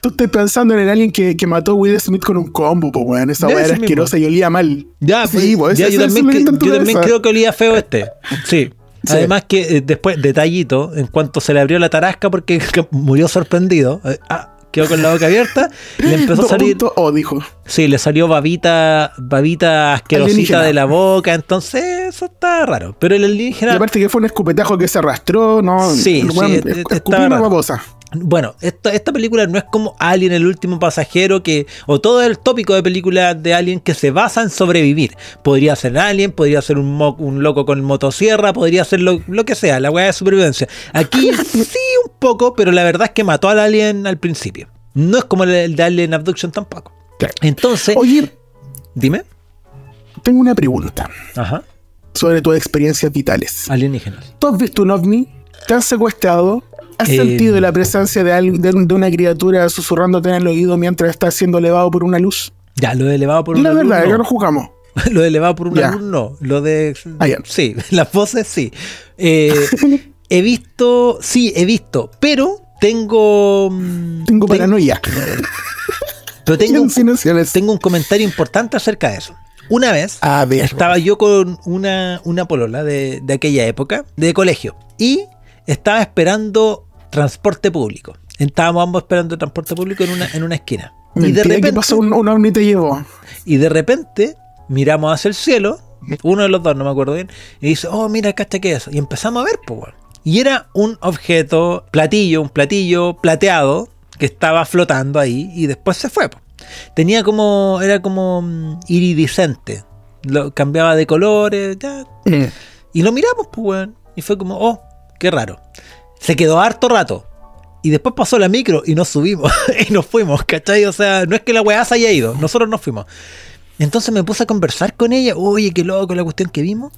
Tú estás pensando en el alguien que, que mató a Will Smith con un combo, po, weón. Esa Ya, weá era mismo. asquerosa y olía mal. Ya, Sí, pues, pues, ya, ese- yo, ese también, que yo también creo que olía feo este. Sí. Sí. Además que eh, después, detallito, en cuanto se le abrió la tarasca porque murió sorprendido, eh, ah, quedó con la boca abierta y le empezó a salir, puntos O, dijo. sí, le salió babita, babita asquerosita de la boca, entonces eso está raro. Pero el Y alienígena, aparte que fue un escupetajo que se arrastró, ¿no? Sí, sí, estaba raro. babosa. Bueno, esta, esta película no es como Alien, el último pasajero, que o todo el tópico de películas de Alien que se basa en sobrevivir. Podría ser Alien, podría ser un, mo- un loco con motosierra, podría ser lo, lo que sea, la weá de supervivencia. Aquí sí un poco, pero la verdad es que mató al Alien al principio. No es como el, el de Alien Abduction tampoco. Claro. Entonces, Oye, dime. tengo una pregunta Ajá. sobre tus experiencias vitales. Alienígenas. ¿Tú has visto un ovni? ¿Te han secuestrado? ¿Has Eh, sentido la presencia de, al- de, de una criatura susurrándote en el oído mientras estás siendo elevado por una luz? Ya, lo de elevado por La una luz, verdad, no. que no jugamos. Lo de elevado por una Ya. luz, no. Lo de. Ah, ya. Sí, las voces sí. Eh, he visto. Sí, he visto. Pero tengo. mm, Tengo ten- paranoia. Pero tengo, tengo un comentario importante acerca de eso. Una vez A ver. estaba yo con una, una polola de, de aquella época, de colegio, y estaba esperando transporte público. Estábamos ambos esperando transporte público en una, en una esquina. Y de Mentira, ¿qué repente, pasó? Un, un ovni te llevó. y de repente miramos hacia el cielo, uno de los dos, no me acuerdo bien, y dice, oh, mira, cacha que es. Y empezamos a ver, pues. Y era un objeto, platillo, un platillo plateado que estaba flotando ahí y después se fue. po. Tenía como, era como mm, iridiscente. Lo, cambiaba de colores, ya. Mm. Y lo miramos, pues. Y fue como, oh, qué raro. Se quedó harto rato. Y después pasó la micro y nos subimos y nos fuimos, ¿cachai? O sea, no es que la weá se haya ido, nosotros nos fuimos. Entonces me puse a conversar con ella, oye, qué loco la cuestión que vimos.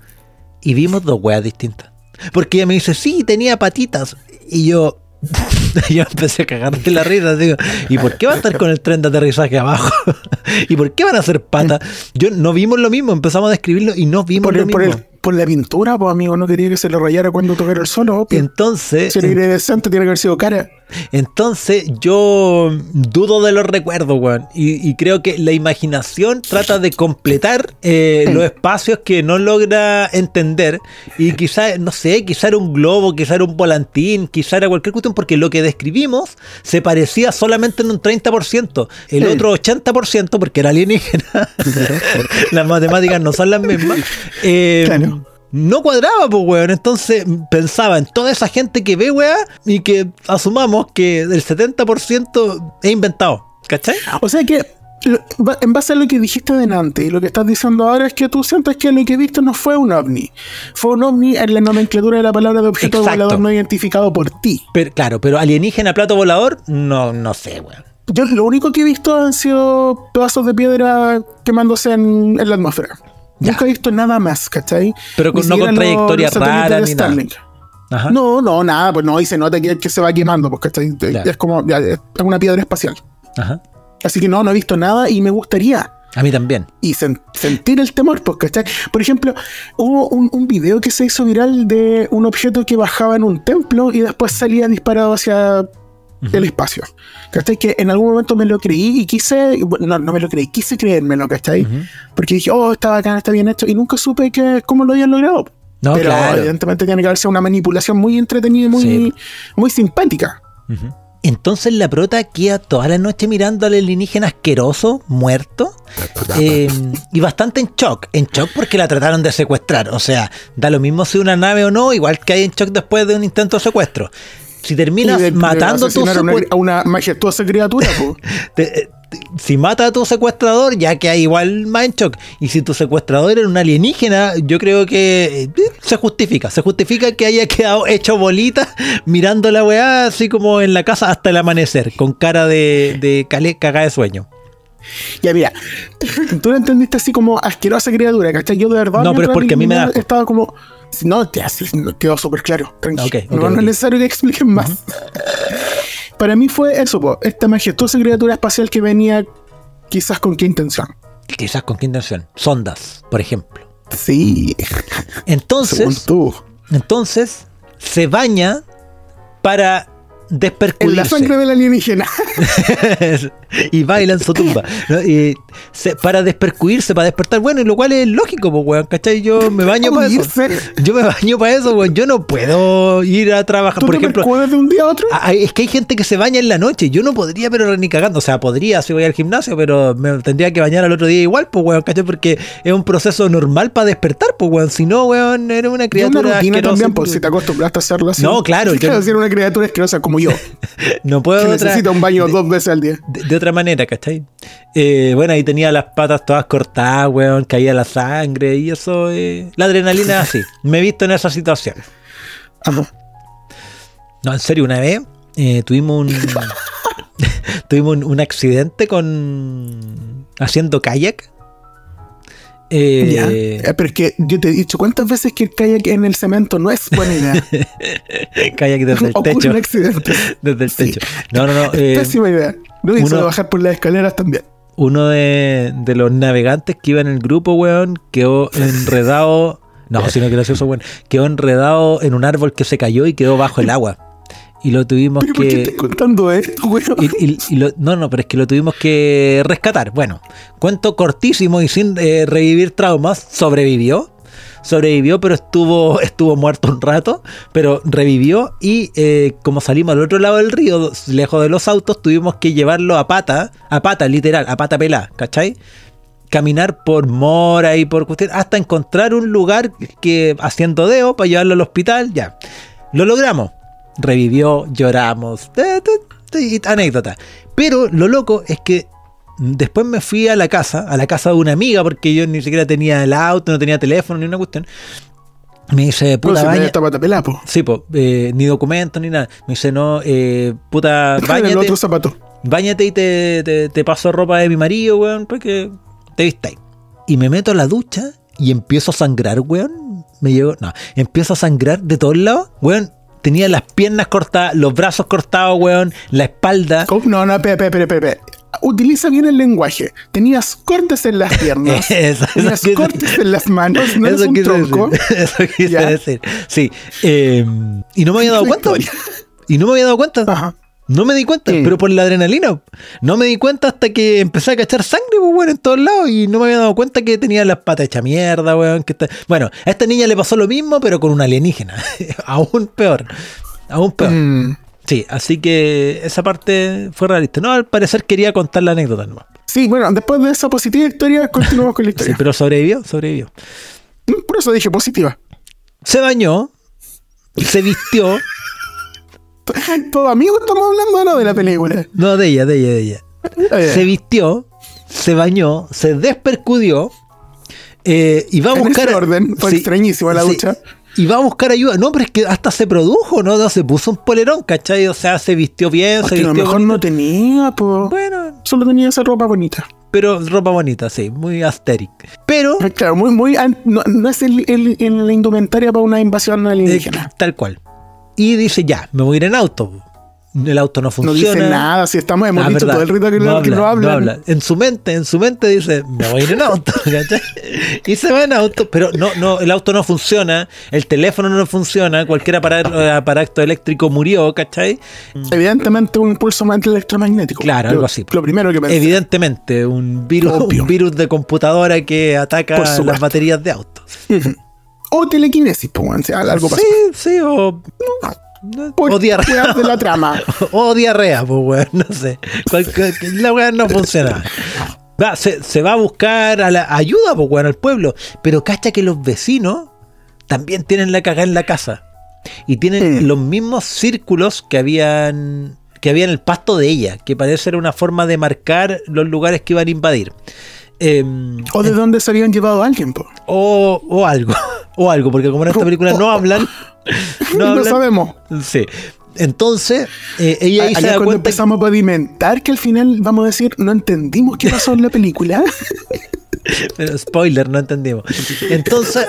Y vimos dos weas distintas. Porque ella me dice, sí, tenía patitas. Y yo, yo empecé a cagar de la risa. Digo, ¿y por qué va a estar con el tren de aterrizaje abajo? ¿Y por qué van a hacer patas? Yo no vimos lo mismo, empezamos a describirlo y no vimos Por, lo el- por, mismo. el- por la pintura, pues amigo, no quería que se le rayara cuando tocara el solo. obvio. Entonces, Si era iridescente, tiene que haber sido cara. Entonces yo dudo de los recuerdos, weón. Y, y creo que la imaginación trata de completar eh, los espacios que no logra entender. Y quizá, no sé, quizá era un globo, quizá era un volantín, quizá era cualquier cuestión, porque lo que describimos se parecía solamente en un 30%. El otro 80%, porque era alienígena. las matemáticas no son las mismas. eh, Claro. No cuadraba, pues, weón. Entonces pensaba en toda esa gente que ve, weá, y que asumamos que el 70% es inventado. ¿Cachai? O sea que, en base a lo que dijiste delante y lo que estás diciendo ahora, es que tú sientes que lo que viste no fue un ovni. Fue un ovni en la nomenclatura de la palabra de objeto Exacto. volador no identificado por ti. Pero, claro, pero alienígena plato volador, no, no sé, weón. Yo lo único que he visto han sido pedazos de piedra quemándose en, en la atmósfera. Ya. Nunca he visto nada más, ¿cachai? Pero con- no con los- trayectoria los rara ni nada. Ajá. No, no, nada, pues no, y se nota que, que se va quemando, pues, ¿cachai? Claro. Es como, ya, es una piedra espacial. Ajá. Así que no, no he visto nada y me gustaría. A mí también. y sen- sentir el temor, pues, ¿cachai? Por ejemplo, hubo un, un video que se hizo viral de un objeto que bajaba en un templo y después salía disparado hacia el espacio. ¿Cachai? Que en algún momento me lo creí y quise, bueno, no, no me lo creí, quise creérmelo, ¿cachai? Ujú. Porque dije, oh, está bacán, está bien hecho y nunca supe que, cómo lo habían logrado. No, Pero claro. evidentemente tiene que haber sido una manipulación muy entretenida y muy, Sí. muy simpática. Entonces la prota queda toda la noche mirando al alienígena asqueroso, muerto, eh, y bastante en shock. En shock porque la trataron de secuestrar. O sea, da lo mismo si una nave o no, igual que hay en shock después de un intento de secuestro. Si terminas de- de matando a tu asesinar a una, a una majestuosa criatura, te- eh, te- si mata a tu secuestrador, ya que hay igual más en shock. Y si tu secuestrador era un alienígena, yo creo que eh, se justifica. Se justifica que haya quedado hecho bolita mirando la weá así como en la casa hasta el amanecer, con cara de, de cale- cagada de sueño. Ya, mira, tú lo entendiste así como asquerosa criatura, ¿cachai? Yo de verdad. No, pero es porque a mí me da. Estaba como. No, sí, no, quedó súper claro. Tranquilo. Ok, no, es necesario que expliquen más. Para mí fue eso, po, esta majestuosa criatura espacial que venía, quizás con qué intención. Quizás con qué intención. Sondas, por ejemplo. Sí, según Entonces, tú. entonces se baña para En despercudirse. la sangre del alienígena. y baila en su tumba. ¿no? Y se- para despercudirse, para despertar. Bueno, y lo cual es lógico, pues, weón. ¿Cachai? Yo me baño para eso. Yo me baño para eso, weón. Yo no puedo ir a trabajar. ¿Tú Por te ejemplo, de un día a otro? a- es que hay gente que se baña en la noche. Yo no podría, pero ni cagando. O sea, podría si voy al gimnasio, pero me tendría que bañar al otro día igual, pues, weón. ¿Cachai? Porque es un proceso normal para despertar, pues, weón. Si no, weón, era una Y una criatura. rutina también, pues si te acostumbraste a hacerlo así. No, claro, yo- era una criatura asquerosa como como No puedo que de otra, necesita un baño dos veces al día. de, de otra manera, ¿cachai? Eh, bueno, ahí tenía las patas todas cortadas, weón, caía la sangre y eso, eh, la adrenalina es así. Me he visto en esa situación. Ajá. No, en serio, una vez eh, tuvimos un tuvimos un, un accidente con haciendo kayak. Eh, Ya. Eh, Pero es que yo te he dicho cuántas veces que el kayak en el cemento no es buena idea. kayak desde el Ocurre techo. un accidente. Desde el Sí. techo. No, no, no. eh, Pésima idea. No hizo uno- bajar por las escaleras también. uno de, de los navegantes que iba en el grupo, weón, quedó enredado. No, sino que gracioso, weón. Quedó enredado en un árbol que se cayó y quedó bajo el agua. Y lo tuvimos ¿Pero por qué que. estás contando esto, weón? Y, y- y lo- no, no, pero es que lo tuvimos que rescatar. Bueno, cuento cortísimo y sin eh, revivir traumas. Sobrevivió. Sobrevivió, pero estuvo, estuvo muerto un rato. Pero revivió. Y eh, como salimos al otro lado del río, lejos de los autos, tuvimos que llevarlo a pata. A pata, literal, a pata pelada, ¿cachai? Caminar por mora y por cuestión. Hasta encontrar un lugar que haciendo deo para llevarlo al hospital. Ya. Lo logramos. Revivió, lloramos. eh, Anécdota. Pero lo loco es que después me fui a la casa, a la casa de una amiga, porque yo ni siquiera tenía el auto, no tenía teléfono ni una cuestión. Me dice, puta, si baña- tenés esta pata pelada, po. Sí, po, eh, ni documento ni nada. Me dice, no, eh, puta, Déjame el bañate, otro zapato. bañate y te, te, te paso ropa de mi marido, weón, porque te vistáis. Y me meto a la ducha y empiezo a sangrar, weón. Me llevo, no, empiezo a sangrar de todos lados, weón. Tenía las piernas cortadas, los brazos cortados, weón, la espalda. No, no, pepe, pepe, pepe. Utiliza bien el lenguaje. Tenías cortes en las piernas. Eso, eso Tenías cortes en las manos. No eres eso un quise tronco. decir. Eso quise Ya. decir. Sí. eh, y no me había dado cuenta. Y no me había dado cuenta. Ajá. No me di cuenta, Mm. pero por la adrenalina. No me di cuenta hasta que empecé a cachar sangre, pues, weón, en todos lados. Y no me había dado cuenta que tenía las patas hechas mierda, weón. Que está- Bueno, a esta niña le pasó lo mismo, pero con un alienígena. Aún peor. Aún peor. Mm. Sí, así que esa parte fue realista. No, al parecer quería contar la anécdota nomás. Sí, bueno, después de esa positiva historia, continuamos con la Sí, historia. pero sobrevivió, sobrevivió. Por eso dije positiva. Se bañó, se vistió. Todo amigos estamos hablando ¿no? de la película. No, de ella, de ella, de ella. Eh, se vistió, se bañó, se despercudió eh, y va a en buscar. ese orden, fue sí, extrañísima la sí, ducha. Y va a buscar ayuda. No, pero es que hasta se produjo, ¿no? No, se puso un polerón, ¿cachai? O sea, se vistió bien, se Porque a lo vistió. mejor bonito. no tenía, pues. Bueno, Solo tenía esa ropa bonita. pero ropa bonita, sí, muy asteric. Pero, Claro, muy, muy. No, no es el, el- en la indumentaria para una invasión eh, alienígena. tal cual. Y dice, ya, me voy a ir en auto. El auto no No funciona. dice nada, si estamos, hemos Ah, dicho verdad. todo el rito que, no que habla, lo hablan. no habla. En su mente, en su mente dice, me voy a ir en auto, ¿cachai? Y se va en auto, pero no, no, el auto no funciona, el teléfono no funciona, cualquier aparato, aparato eléctrico murió, ¿cachai? Evidentemente un impulso electromagnético. Claro, algo así. Lo primero que pensé. Evidentemente, un virus, Obvio. un virus de computadora que ataca las baterías de autos. Ujú. O telequinesis, pues, weón, si algo pasó. Sí, sí, o, Por o diarrea. weas de la trama. O diarrea, pues, weón, no sé. La weá no funciona. Va, se, se va a buscar a la ayuda, pues, weón, al pueblo. Pero cacha que los vecinos también tienen la cagada en la casa. Y tienen Mm. los mismos círculos que habían que había en el pasto de ella, que parece ser una forma de marcar los lugares que iban a invadir. Em, O de dónde se habían llevado a alguien, po. o, o algo, o algo, porque como en esta película no hablan, no No, hablan, sabemos. Sí. Entonces, eh, ella ahí se da cuando cuenta. que- empezamos a pavimentar que al final vamos a decir, no entendimos qué pasó en la película. Pero spoiler, no entendimos. Entonces,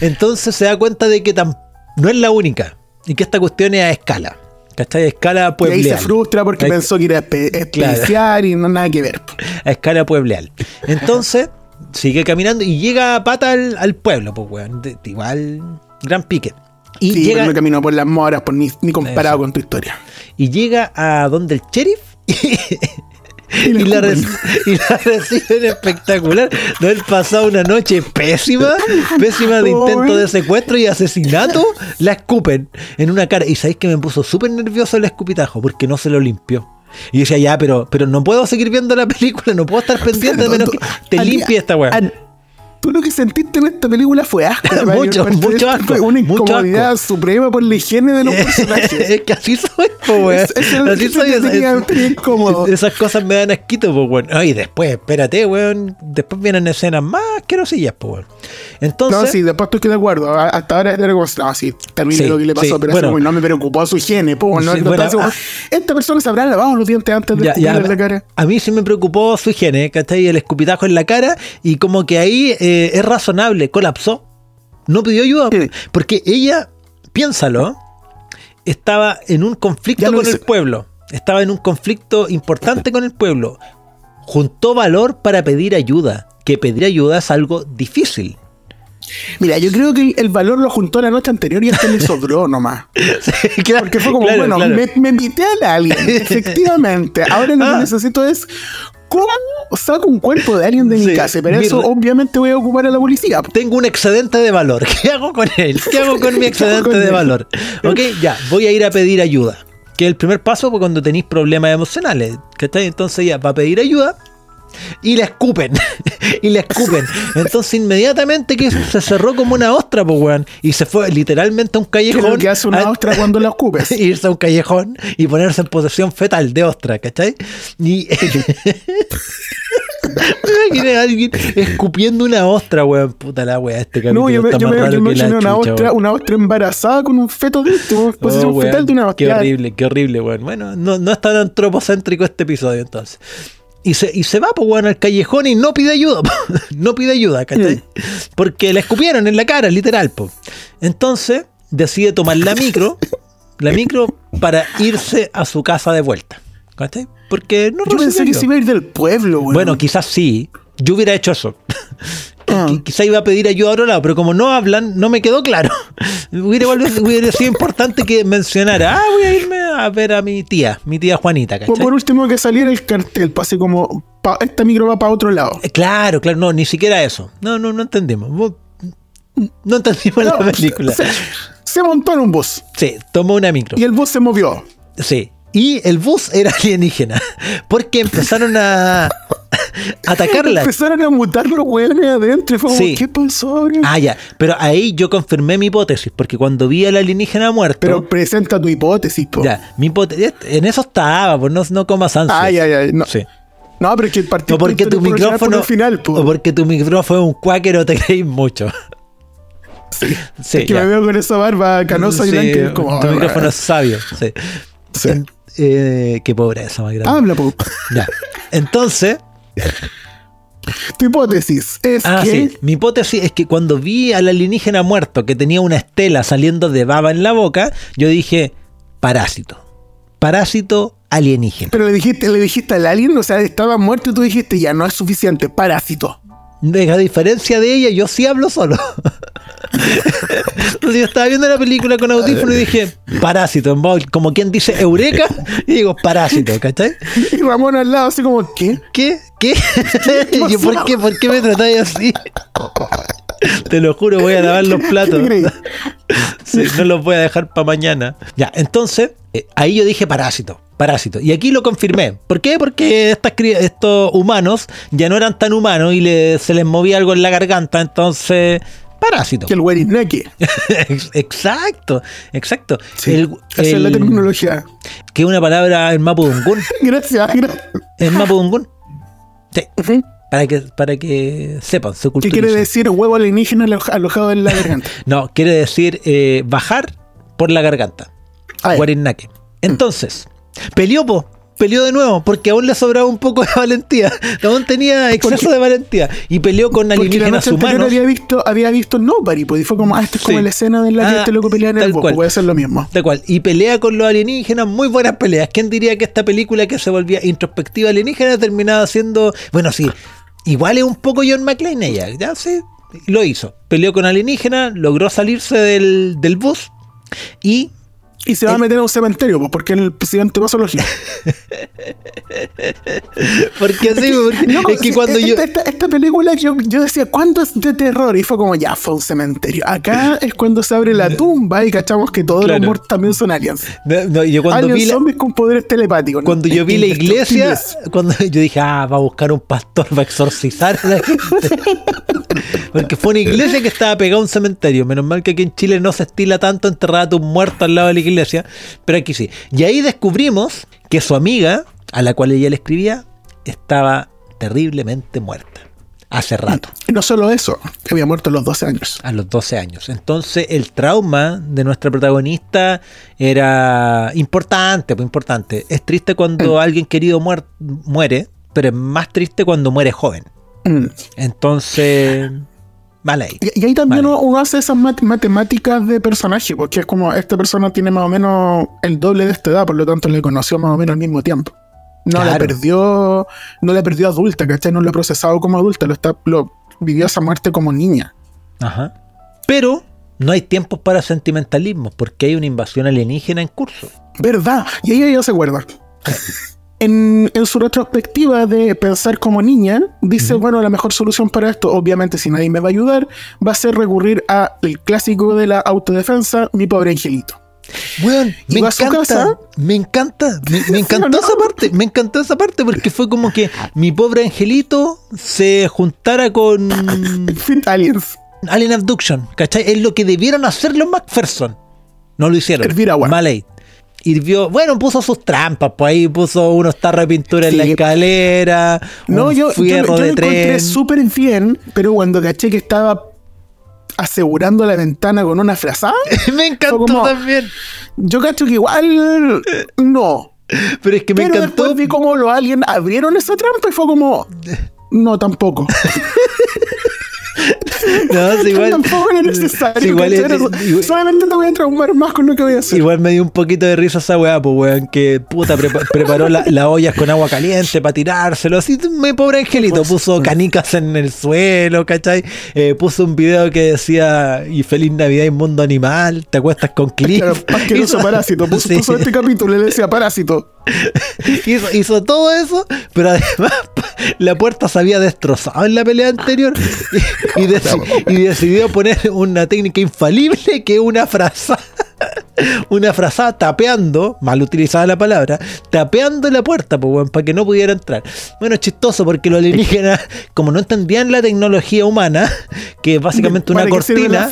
entonces se da cuenta de que tam- no es la única y que esta cuestión es a escala. ¿Cachai? A escala y ahí se puebleal. frustra porque Ahí- pensó que era espe- especial y no nada que ver. A escala puebleal. Entonces, sigue caminando y llega a pata al, al pueblo, pues, weón. De- igual, gran pique. Y Sí, llega, pero no caminó por las moras, por ni, ni comparado Eso. con tu historia. y llega a donde el sheriff Y la, y la reciben espectacular. No haber pasado una noche pésima, pésima de intento de secuestro y asesinato, la escupen en una cara. Y sabéis que me puso súper nervioso el escupitajo porque no se lo limpió. Y yo decía, ya, pero, pero no puedo seguir viendo la película, no puedo estar pendiente a menos que te limpie esta weá. Tú lo que sentiste en esta película fue asco. Mucho, mucho asco, fue Una incomodidad asco. suprema por la higiene de los personajes. es que así soy, po, weón. Es- es el- Así es soy. incómodo. Esas cosas me dan asquito, pues, weón. Ay, después, espérate, weón. Después vienen escenas más asquerosillas, pues, weón. Entonces. No, sí, después estoy de acuerdo. Hasta ahora era como, no, sí, terrible Sí, lo que le pasó, sí, pero bueno. no me preocupó su higiene, po, no, Sí, no bueno, ah. esta persona se habrá lavado los dientes antes de Ya, ya, la cara. a mí sí me preocupó su higiene, ¿cachai? El escupitajo en la cara y como que ahí eh, es razonable, colapsó. No pidió ayuda Sí. porque ella, piénsalo, estaba en un conflicto con el pueblo. Estaba en un conflicto importante con el pueblo. Juntó valor para pedir ayuda. Que pedir ayuda es algo difícil. Mira, yo creo que el valor lo juntó la noche anterior y hasta le sobró nomás. Claro, Porque fue como, claro, bueno, claro. Me, me invité a alguien, efectivamente. Ahora lo Ah. que necesito es cómo saco un cuerpo de alguien de mi Sí, casa. Pero eso obviamente voy a ocupar a la policía. Tengo un excedente de valor. ¿Qué hago con él? ¿Qué hago con mi excedente con de él? valor? Ok, ya, voy a ir a pedir ayuda. Que es el primer paso cuando tenéis problemas emocionales. ¿Cachai? Entonces ya va a pedir ayuda y le escupen. y le escupen. Entonces inmediatamente que se cerró como una ostra, pues weón. Y se fue literalmente a un callejón. que hace una a- ostra cuando la escupes. irse a un callejón y ponerse en posesión fetal de ostra, ¿cachai? Y a alguien escupiendo una ostra, weón. Puta la weá, este capítulo No, yo me, está yo más me, yo me la imaginé una chucha, ostra, una ostra embarazada con un feto dentro, una posición Oh, fetal de una Qué ostra. horrible, qué horrible, weón. Bueno, no, no es tan antropocéntrico este episodio entonces. Y se, y se va, pues, weón, al callejón y no pide ayuda. po. no pide ayuda, ¿cachai? Mm. Porque le escupieron en la cara, literal, pues. Entonces, decide tomar la micro, la micro para irse a su casa de vuelta. ¿Cachai? Porque no Yo pensé que se iba a ir del pueblo, weón. bueno, quizás sí. Yo hubiera hecho eso. Ah. Qui- Quizá iba a pedir ayuda a otro lado, pero como no hablan, no me quedó claro. Hubiera, sido importante que mencionara, ah, voy a irme a ver a mi tía, mi tía Juanita, ¿cachai? por último que saliera el cartel, pase como, pa- esta micro va para otro lado. Eh, Claro, claro, no, ni siquiera eso. No, no, no entendimos. Vos- No entendimos No, la película. Se, se montó en un bus Sí, tomó una micro. y el bus se movió. Sí. Y el bus era alienígena. Porque empezaron a atacarla. Empezaron a mutar los weones adentro. Fue como, Sí. ¿qué pasó? Ah, ya. Pero ahí yo confirmé mi hipótesis, porque cuando vi al alienígena muerto. Pero presenta tu hipótesis, po. ya, mi hipótesis. En eso estaba, pues no, no comas ansias. Ay, ay, ay. No, Sí. no pero es que el partido O porque tu micrófono. Al final, po. o porque tu micrófono es un cuáquero, te creéis mucho. Sí. Sí, que ya. me veo con esa barba canosa y Sí, blanca. y es como, tu ah, micrófono es sabio. Sí. Sí. Eh, qué pobreza más grande. Habla, po. Ya. Entonces, Tu hipótesis es Ah, que. sí. Mi hipótesis es que cuando vi al alienígena muerto que tenía una estela saliendo de baba en la boca, yo dije, parásito. Parásito alienígena. Pero le dijiste, le dijiste al alien, o sea, estaba muerto y tú dijiste, ya no es suficiente, parásito. De- A diferencia de ella, yo sí hablo solo. Entonces yo estaba viendo la película con audífono y dije, parásito, como quien dice eureka, y digo, parásito, ¿cachai? Y Ramón al lado, así como, ¿qué? ¿Qué? ¿Qué? Yo, ¿por qué? ¿Por qué me tratáis así? Te lo juro, voy a lavar los platos. No los voy a dejar para mañana. Ya, entonces, eh, ahí yo dije parásito. Parásito. Y aquí lo confirmé. ¿Por qué? Porque estas, estos humanos ya no eran tan humanos y le- se les movía algo en la garganta. Entonces, parásito. Que el. Ex- exacto, exacto. Sí, El- esa es la terminología. que una palabra en Mapudungun. Gracias, gracias. En Mapudungun. Sí. Para que, para que sepan, se ¿Qué culturicen. quiere decir huevo alienígena alo- alojado en la garganta? No, quiere decir eh, bajar por la garganta. Ah, ya. Guarinnaque. Entonces, peleó, po, peleó de nuevo, porque aún le sobraba un poco de valentía. Aún tenía exceso Porque- de valentía. Y peleó con Porque la alienígenas noche anterior humanos. había visto, había visto Nobody, pues, y fue como, ah, esta es como Sí. la escena en la que Ah, este loco pelea en el bosque, puede ser lo mismo. Tal cual. Y pelea con los alienígenas, muy buenas peleas. ¿Quién diría que esta película que se volvía introspectiva alienígena terminaba siendo. Bueno, sí, igual es un poco John McClane ella, ya sí, lo hizo. Peleó con alienígenas, logró salirse del, del bus y Y se va a El- meter a un cementerio, pues, porque el presidente zoología. Porque sí, porque- No, es que cuando yo. esta, esta- película yo, yo decía, ¿cuánto es de terror? Y fue como, ya, fue un cementerio. Acá es cuando se abre la tumba y cachamos que todos Claro. los muertos también son aliens. No, no, yo cuando aliens vi la, zombies con poderes telepáticos. cuando yo vi la iglesia, cuando yo dije, ah, va a buscar un pastor, va a exorcizar a la gente. Porque fue una iglesia que estaba pegada a un cementerio. Menos mal que aquí en Chile no se estila tanto enterrar a tu muerto al lado de la iglesia, pero aquí sí. Y ahí descubrimos que su amiga, a la cual ella le escribía, estaba terriblemente muerta. Hace rato. Y no solo eso, que había muerto a los 12 años. A los 12 años. Entonces el trauma de nuestra protagonista era importante, pues importante. Es triste cuando Mm. alguien querido muer- muere, pero es más triste cuando muere joven. Mm. Entonces, ahí. Y, y ahí también Vale. uno, hace esas mat- matemáticas de personaje, porque es como esta persona tiene más o menos el doble de esta edad, por lo tanto le conoció más o menos al mismo tiempo. No la Claro. perdió, no la perdió adulta, ¿cachai? No la ha procesado como adulta, lo está, lo vivió esa muerte como niña. Ajá. Pero no hay tiempos para sentimentalismos porque hay una invasión alienígena en curso. ¿Verdad? Y ahí ella se acuerda. En, en su retrospectiva de pensar como niña, dice, bueno, la mejor solución para esto, obviamente si nadie me va a ayudar, va a ser recurrir a el clásico de la autodefensa, mi pobre angelito. Y me encanta, casa. me encanta, me, me encantó no? esa parte, me encantó esa parte porque fue como que mi pobre angelito se juntara con Aliens. Alien Abduction, ¿cachai? Es lo que debieron hacer los McPherson. No lo hicieron. Mal. Hirvió, bueno, puso sus trampas, pues ahí puso unos tarros de pintura en la escalera, No, un yo, fierro yo de lo encontré tren. súper bien, pero cuando caché que estaba asegurando la ventana con una frazada, me encantó como- también. yo cacho que igual no. Pero es que me pero encantó. después vi cómo los aliens abrieron esa trampa y fue como, no, tampoco. No, sí, igual, tampoco era necesario. igual es- Era- igual- solamente te voy a traumar más con lo que voy a hacer. Igual me dio un poquito de risa esa weá, pues weón, que puta prepa- preparó la- las ollas con agua caliente para tirárselo. Así, mi pobre angelito, puso canicas en el suelo, ¿cachai? Eh, puso un video que decía, y feliz Navidad y mundo animal, te acuestas con clip. Claro, asqueroso parásito. Puso, Sí. puso este capítulo y le decía parásito. Hizo, hizo todo eso, pero además la puerta se había destrozado en la pelea anterior y, y deci- y decidió poner una técnica infalible que es una frase. Una frazada tapeando, mal utilizada la palabra, tapeando la puerta, pues, para que no pudiera entrar. Bueno, es chistoso porque los alienígenas, como no entendían la tecnología humana, que es básicamente una cortina,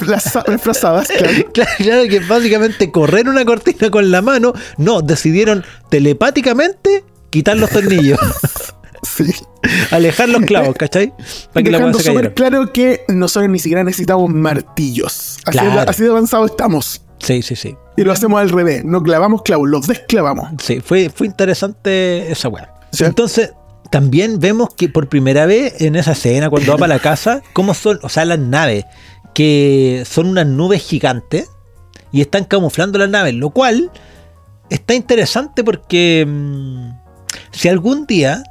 frazadas, claro. Claro, que básicamente correr una cortina con la mano, no, decidieron telepáticamente quitar los tornillos, Sí. alejar los clavos, ¿cachai? Para que la Dejando súper claro que nosotros ni siquiera necesitamos martillos. Así, Claro. de, así de avanzado estamos. Sí, sí, sí. Y lo hacemos al revés. No clavamos clavos, los desclavamos. Sí, fue, fue interesante esa weá. Sí. Entonces, también vemos que por primera vez en esa escena, cuando va para la casa, cómo son, o sea, las naves, que son unas nubes gigantes y están camuflando las naves, lo cual está interesante porque mm, si algún día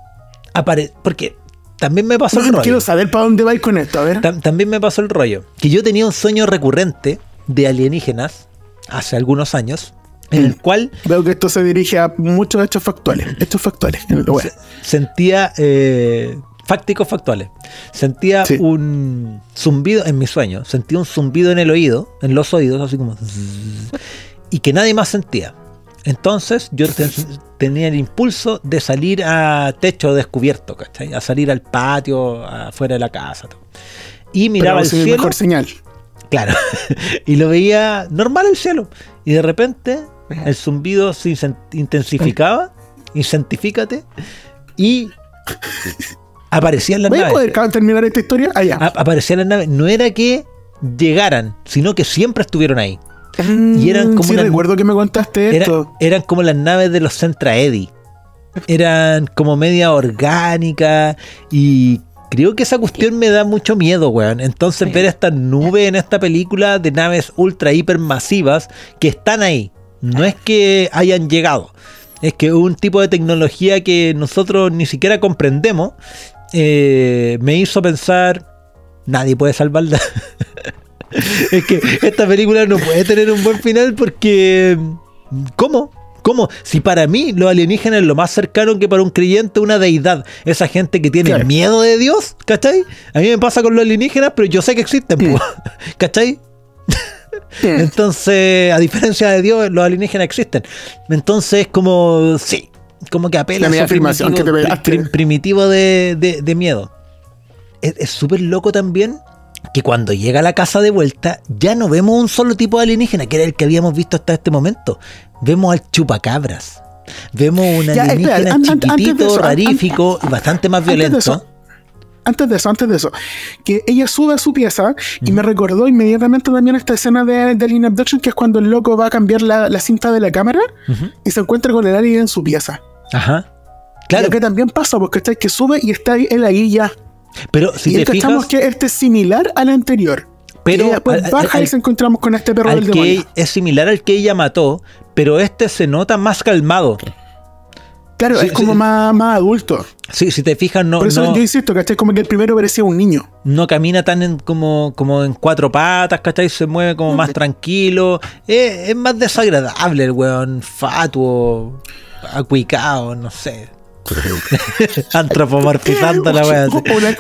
aparece, porque también me pasó el rollo. Quiero saber para dónde vais con esto. A ver. Tam- también me pasó el rollo. Que yo tenía un sueño recurrente de alienígenas hace algunos años, en Mm. el cual Veo que esto se dirige a muchos hechos factuales. Hechos factuales. web. sentía eh, fácticos factuales. Sentía Sí. un zumbido en mi sueño. Sentía un zumbido en el oído, en los oídos, así como. y que nadie más sentía. Entonces yo te- tenía el impulso de salir a techo descubierto, ¿cachai? A salir al patio, afuera de la casa. todo. Y miraba Pero el cielo. mejor señal. Claro. y lo veía normal el cielo. Y de repente el zumbido se intensificaba, incentifícate, y aparecían las ¿Voy a naves. poder ca- terminar esta historia? Ah, ya. A- aparecían las naves. No era que llegaran, sino que siempre estuvieron ahí. y eran Mm, como sí, recuerdo que me contaste Era- esto. eran como las naves de los Centra Eddy. Eran como media orgánica y creo que esa cuestión me da mucho miedo, weón. Entonces ver estas nubes en esta película de naves ultra hiper masivas que están ahí. No es que hayan llegado. Es que un tipo de tecnología que nosotros ni siquiera comprendemos eh, me hizo pensar, nadie puede salvarla. es que esta película no puede tener un buen final porque... ¿Cómo? ¿Cómo? Si para mí los alienígenas es lo más cercano que para un creyente una deidad. Esa gente que tiene Claro. miedo de Dios, ¿cachai? A mí me pasa con los alienígenas, pero yo sé que existen, po, ¿cachai? Entonces, a diferencia de Dios, los alienígenas existen. Entonces, como, sí, como que apela La a afirmación primitivo, que te pegaste. pri- primitivo de, de- de miedo. Es es súper loco también que cuando llega a la casa de vuelta ya no vemos un solo tipo de alienígena, que era el que habíamos visto hasta este momento. Vemos al chupacabras. Vemos un Ya, alienígena espera, chiquitito, eso, rarífico y bastante más antes de violento. eso, antes de eso, antes de eso, que ella sube a su pieza y me recordó inmediatamente también esta escena de, de Alien Abduction, que es cuando el loco va a cambiar la, la cinta de la cámara y se encuentra con el alien en su pieza. Ajá. Claro. Claro, que también pasa, porque está que sube y está él ahí ya. Pero si y te fijas, que este es similar al anterior. Pero después al- baja al- y se encontramos con este perro del demonio. que es similar al que ella mató, pero este se nota más calmado. Claro, sí, es como sí. más, más adulto. Sí, si te fijas, no, Por eso no, yo insisto, ¿cachai? Como que el primero parecía un niño. no camina tan en- como, como en cuatro patas, ¿cachai? Se mueve como más tranquilo. Es, es más desagradable el weón, fatuo, acuicado, no sé. Antropomorfizando la weá.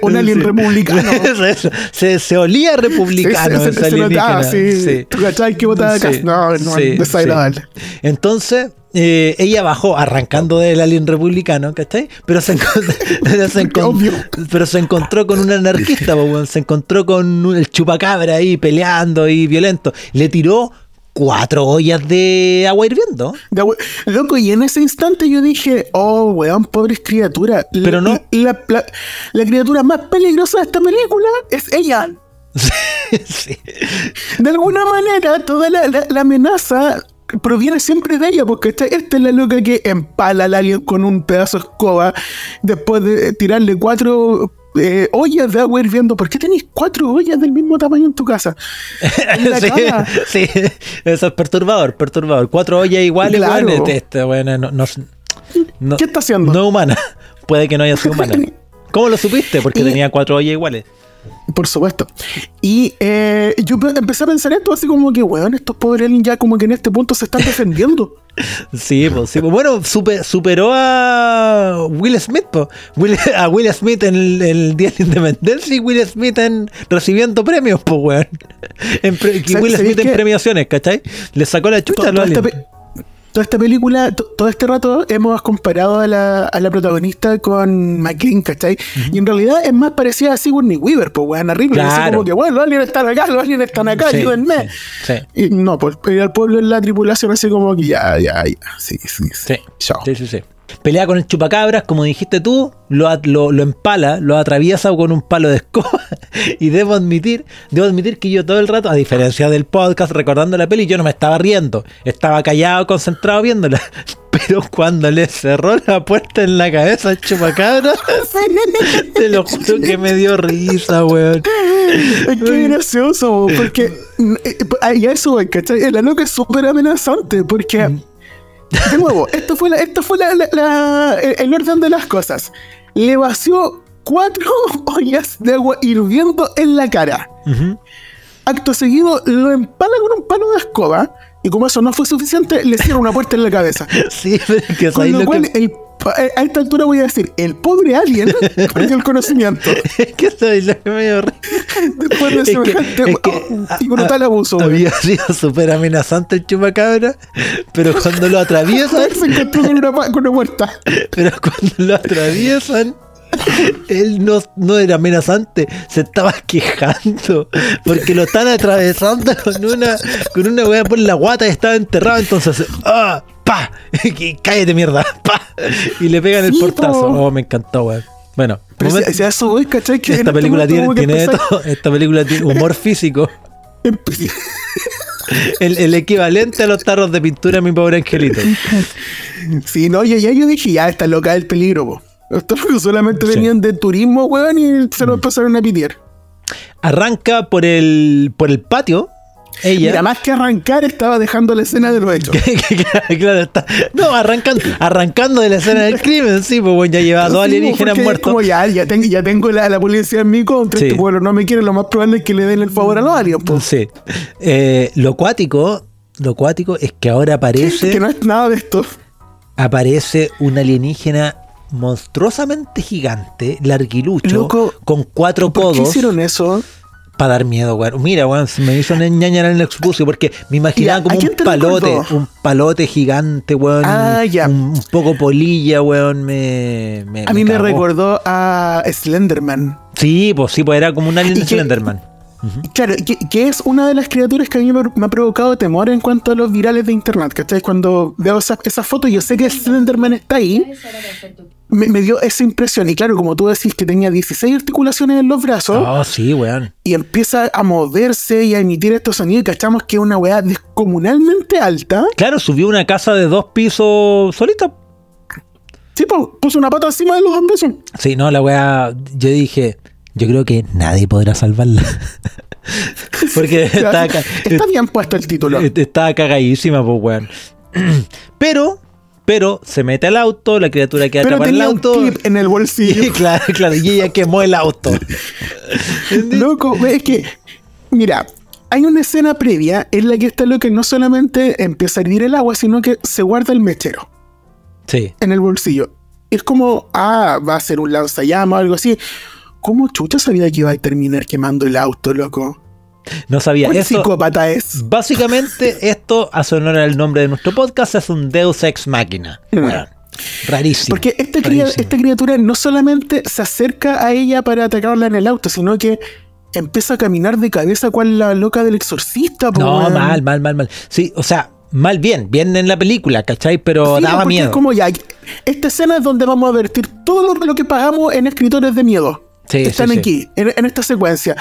un alien republicano. Se, se olía republicano Sí, se- se- se notaba, alienígena. sí. Sí. ¿Tú cachai que botaba acá? Sí, No, no, sí, desagradable. sí. Entonces, eh, ella bajó arrancando del alien republicano, ¿cachai? Pero se, encont- pero se, encont- Obvio. pero se encontró con un anarquista, se encontró con un- el chupacabra ahí peleando y violento. Le tiró cuatro ollas de agua hirviendo. De Loco, y en ese instante yo dije, oh, weón, pobres criaturas. Pero no. La, la- la criatura más peligrosa de esta película es ella. sí. De alguna manera, toda la, la- la amenaza proviene siempre de ella, porque esta, esta es la loca que empala al alien con un pedazo de escoba después de tirarle cuatro eh, ollas de agua hirviendo. ¿Por qué tenéis cuatro ollas del mismo tamaño en tu casa? En sí, eso es perturbador, perturbador. Cuatro ollas iguales, Claro. este- este, weón, no, no- no- ¿Qué está haciendo? No humana. Puede que no haya sido humana. ¿Cómo lo supiste? Porque Y- tenía cuatro ollas iguales. Por supuesto. Y eh, yo pe- empecé a pensar esto así como que, weón, estos pobres ya como que en este punto se están defendiendo. Sí, pues, sí, pues. Bueno, super- superó a Will Smith, pues. Will- a Will Smith en el, el Día de la Independencia y Will Smith en recibiendo premios, pues, weón. En pre- y ¿Sabes- Will Smith en qué? premiaciones, ¿cachai? Le sacó la chucha a los toda, esta película, to- todo este rato hemos comparado a la, a la protagonista con McLean, ¿cachai? Y en realidad es más parecida a Sigourney Weaver, pues weón, horrible. Así Claro. como que, bueno, los aliens están acá, los aliens están acá, Sí, ayúdenme. sí, sí. Y no, pues ir al pueblo en la tripulación así como que ya, ya, ya. Sí, sí, sí. Sí, sí, sí. Pelea con el chupacabras, como dijiste tú, lo, lo, lo empala, lo atraviesa con un palo de escoba. Y debo admitir, debo admitir que yo todo el rato, a diferencia del podcast recordando la peli, yo no me estaba riendo. Estaba callado, concentrado viéndola. Pero cuando le cerró la puerta en la cabeza al chupacabras, te lo juro que me dio risa, weón. Es gracioso, porque mm, eh, eh, a eso ¿cachai? La loca es súper amenazante, porque, de nuevo, esto fue, la, esto fue la- la- la- el orden de las cosas. Le vació cuatro ollas de agua hirviendo en la cara. Acto seguido, lo empala con un palo de escoba, y como eso no fue suficiente, le cierra una puerta en la cabeza. Sí, pero es que Con ¿sabes lo lo cual, que- el pa- a esta altura voy a decir, el pobre alien perdió el conocimiento. es que ¿sabes lo que me dio? Después de Es que- semejante es que, y brutal ah, abuso. Había sido súper amenazante el chupacabra, pero cuando lo atraviesan, se encontró con una, con una puerta. pero cuando lo atraviesan, él no, no era amenazante, se estaba quejando, porque lo están atravesando con una, con una weá por la guata y estaba enterrado, entonces, ¡ah! ¡pa! Cállate mierda, ¡pa! Y le pegan el portazo. po. Oh, me encantó, weón. Bueno, Pero momento- si, si a eso voy, ¿cachai? Que esta este película tiene, tiene todo. Esta película tiene humor físico. El, el equivalente a los tarros de pintura, mi pobre angelito. Sí, no, ya, ya yo dije, ya está loca el peligro, po. Estos locos solamente Sí. Mm. venían de turismo, weón, y se lo empezaron a pitear. Arranca por el, por el patio. Ella. Mira, más que arrancar, estaba dejando la escena de los hechos. claro, claro, está. No, arrancando, arrancando de la escena del crimen, sí, pues bueno, ya lleva dos alienígenas muertos. Como ya, ya, tengo, ya tengo la, la policía en mi contra, Sí. este pueblo no me quiere, lo más probable es que le den el favor a los aliens, po. Sí. Eh, lo cuático, lo cuático es que ahora aparece, Que no es nada de esto. aparece un alienígena monstruosamente gigante, larguilucho, Loco, con cuatro ¿Por qué codos. hicieron eso? para dar miedo, weón. Mira, weón, se me hizo una ñaña en el expucio porque me imaginaba Ya, como ¿a quién un te palote, recordó? un palote gigante, weón. Ah, ya. Un, un poco polilla, weón. Me, me- A mí me cagó. recordó a Slenderman. Sí, pues sí, pues era como un alien ¿Y de Claro, que, que es una de las criaturas que a mí me, me ha provocado temor en cuanto a los virales de internet, ¿cachai? Cuando veo esas esa fotos, yo sé que Slenderman está ahí, me, me dio esa impresión. Y claro, como tú decís que tenía 16 articulaciones en los brazos, Oh, sí, weón. y empieza a moverse y a emitir estos sonidos, y cachamos que es una weá descomunalmente alta. Claro, subió una casa de dos pisos solita. Sí, puso una pata encima de los hombres. Sí, no, la weá. Yo dije, yo creo que nadie podrá salvarla. Porque está, Está bien puesto el título. está cagadísima, pues weón. Pero, pero se mete al auto, la criatura queda Pero atrapada en el tenía un auto. clip en el Y, bolsillo. claro, claro, y ella quemó el auto. Loco, es que, mira, hay una escena previa en la que esta loca no solamente empieza a hervir el agua, sino que se guarda el mechero Sí. en el bolsillo. Es como, ah, va a ser un lanzallamas o algo así. ¿Cómo chucha sabía que iba a terminar quemando el auto, loco? No sabía. ¿Cuál psicópata es? básicamente, esto, a su honor al nombre de nuestro podcast, es un Deus Ex Máquina. Weón. Rarísimo. Porque esta, criatura no solamente se acerca a ella para atacarla en el auto, sino que empieza a caminar de cabeza cual la loca del exorcista. po, No, mal, mal, mal, mal. Sí, o sea, mal bien, bien en la película, ¿cachai? Pero Sí, daba miedo. es como ya, esta escena es donde vamos a vertir todo lo que pagamos en escritores de miedo. Sí, Están sí, aquí, en, en esta secuencia.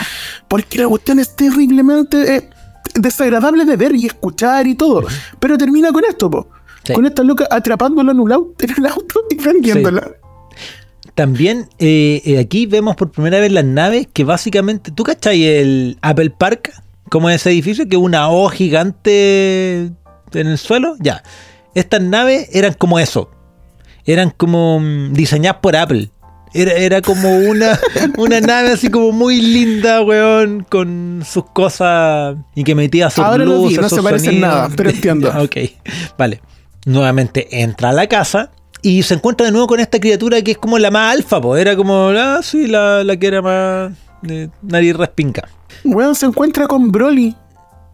Porque la cuestión es terriblemente eh, desagradable de ver y escuchar y todo. Pero termina con esto, po. Con esta loca atrapándola en, un auto, en el auto y prendiéndola. También eh, eh, aquí vemos por primera vez las naves que básicamente. ¿Tú cachai el Apple Park? Como ese edificio que una O gigante en el suelo. Ya. Estas naves eran como eso. Eran como mm, diseñadas por Apple. Era, era como una, una nave así como muy linda, weón, con sus cosas y que metía sus Ahora lo vi, luces, no se parece en nada, pero entiendo. Ok, vale. Nuevamente entra a la casa y se encuentra de nuevo con esta criatura que es como la más alfa, pues era como, ah, sí, la, la que era más de nariz respinca. Weón se encuentra con Broly.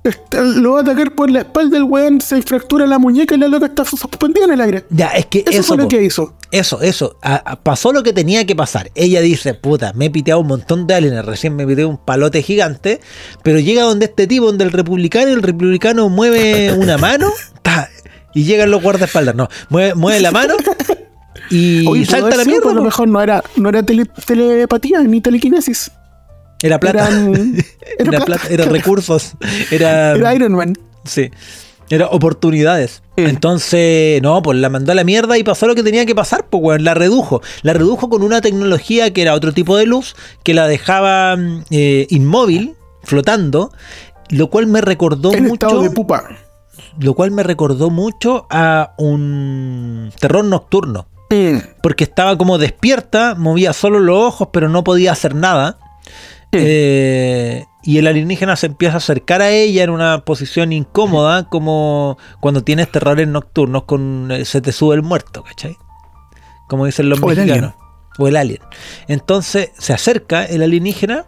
Está- lo va a atacar por la espalda, el weón se fractura la muñeca y la loca está suspendida en el aire. Ya, es que Eso, eso, fue lo que hizo. Eso, eso. A- a- pasó lo que tenía que pasar. Ella dice, puta, me he piteado un montón de aliens, recién me piteé un palote gigante, pero llega donde este tipo, donde el republicano, el republicano mueve una mano, ta, y llegan los guardaespaldas, no, mueve, mueve la mano y Oye, salta la mierda. A lo mejor no era, no era tele- telepatía ni telequinesis. Era plata. Eran- Era, era plata, era recursos, era, Era Iron Man. sí, era oportunidades. Mm. Entonces, no, pues la mandó a la mierda y pasó lo que tenía que pasar, pues la redujo. La redujo con una tecnología que era otro tipo de luz, que la dejaba mm, eh, inmóvil, flotando, lo cual me recordó En mucho, estado de pupa. lo cual me recordó mucho a un terror nocturno. Mm. Porque estaba como despierta, movía solo los ojos, pero no podía hacer nada. Eh, y el alienígena se empieza a acercar a ella en una posición incómoda, como cuando tienes terrores nocturnos con eh, se te sube el muerto, ¿cachai? Como dicen los O el mexicanos. O el alien. Entonces se acerca el alienígena.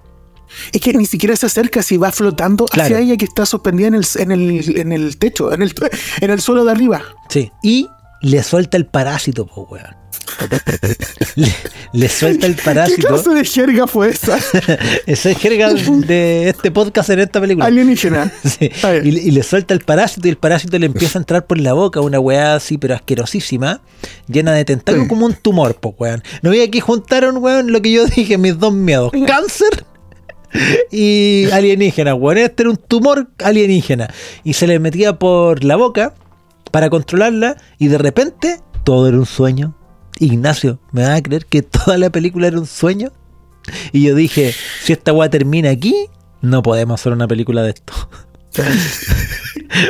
Es que ni siquiera se acerca si va flotando hacia ella que está suspendida en el, en el, en el techo, en el, en el suelo de arriba. Sí. Y le suelta el parásito, po, weón. le, le suelta el ¿Qué parásito. clase de jerga fue esa? Esa es jerga de este podcast en esta película. Alienígena. Sí. Y, le- y le suelta el parásito y el parásito le empieza a entrar por la boca, una weá así, pero asquerosísima, llena de tentáculos Sí. como un tumor, pues weón. No veía que juntaron, weón, lo que yo dije, mis dos miedos, cáncer y alienígena, weón. Este era un tumor alienígena. Y se le metía por la boca para controlarla y de repente todo era un sueño. Ignacio, ¿me vas a creer que toda la película era un sueño? Y yo dije, si esta weá termina aquí, no podemos hacer una película de esto.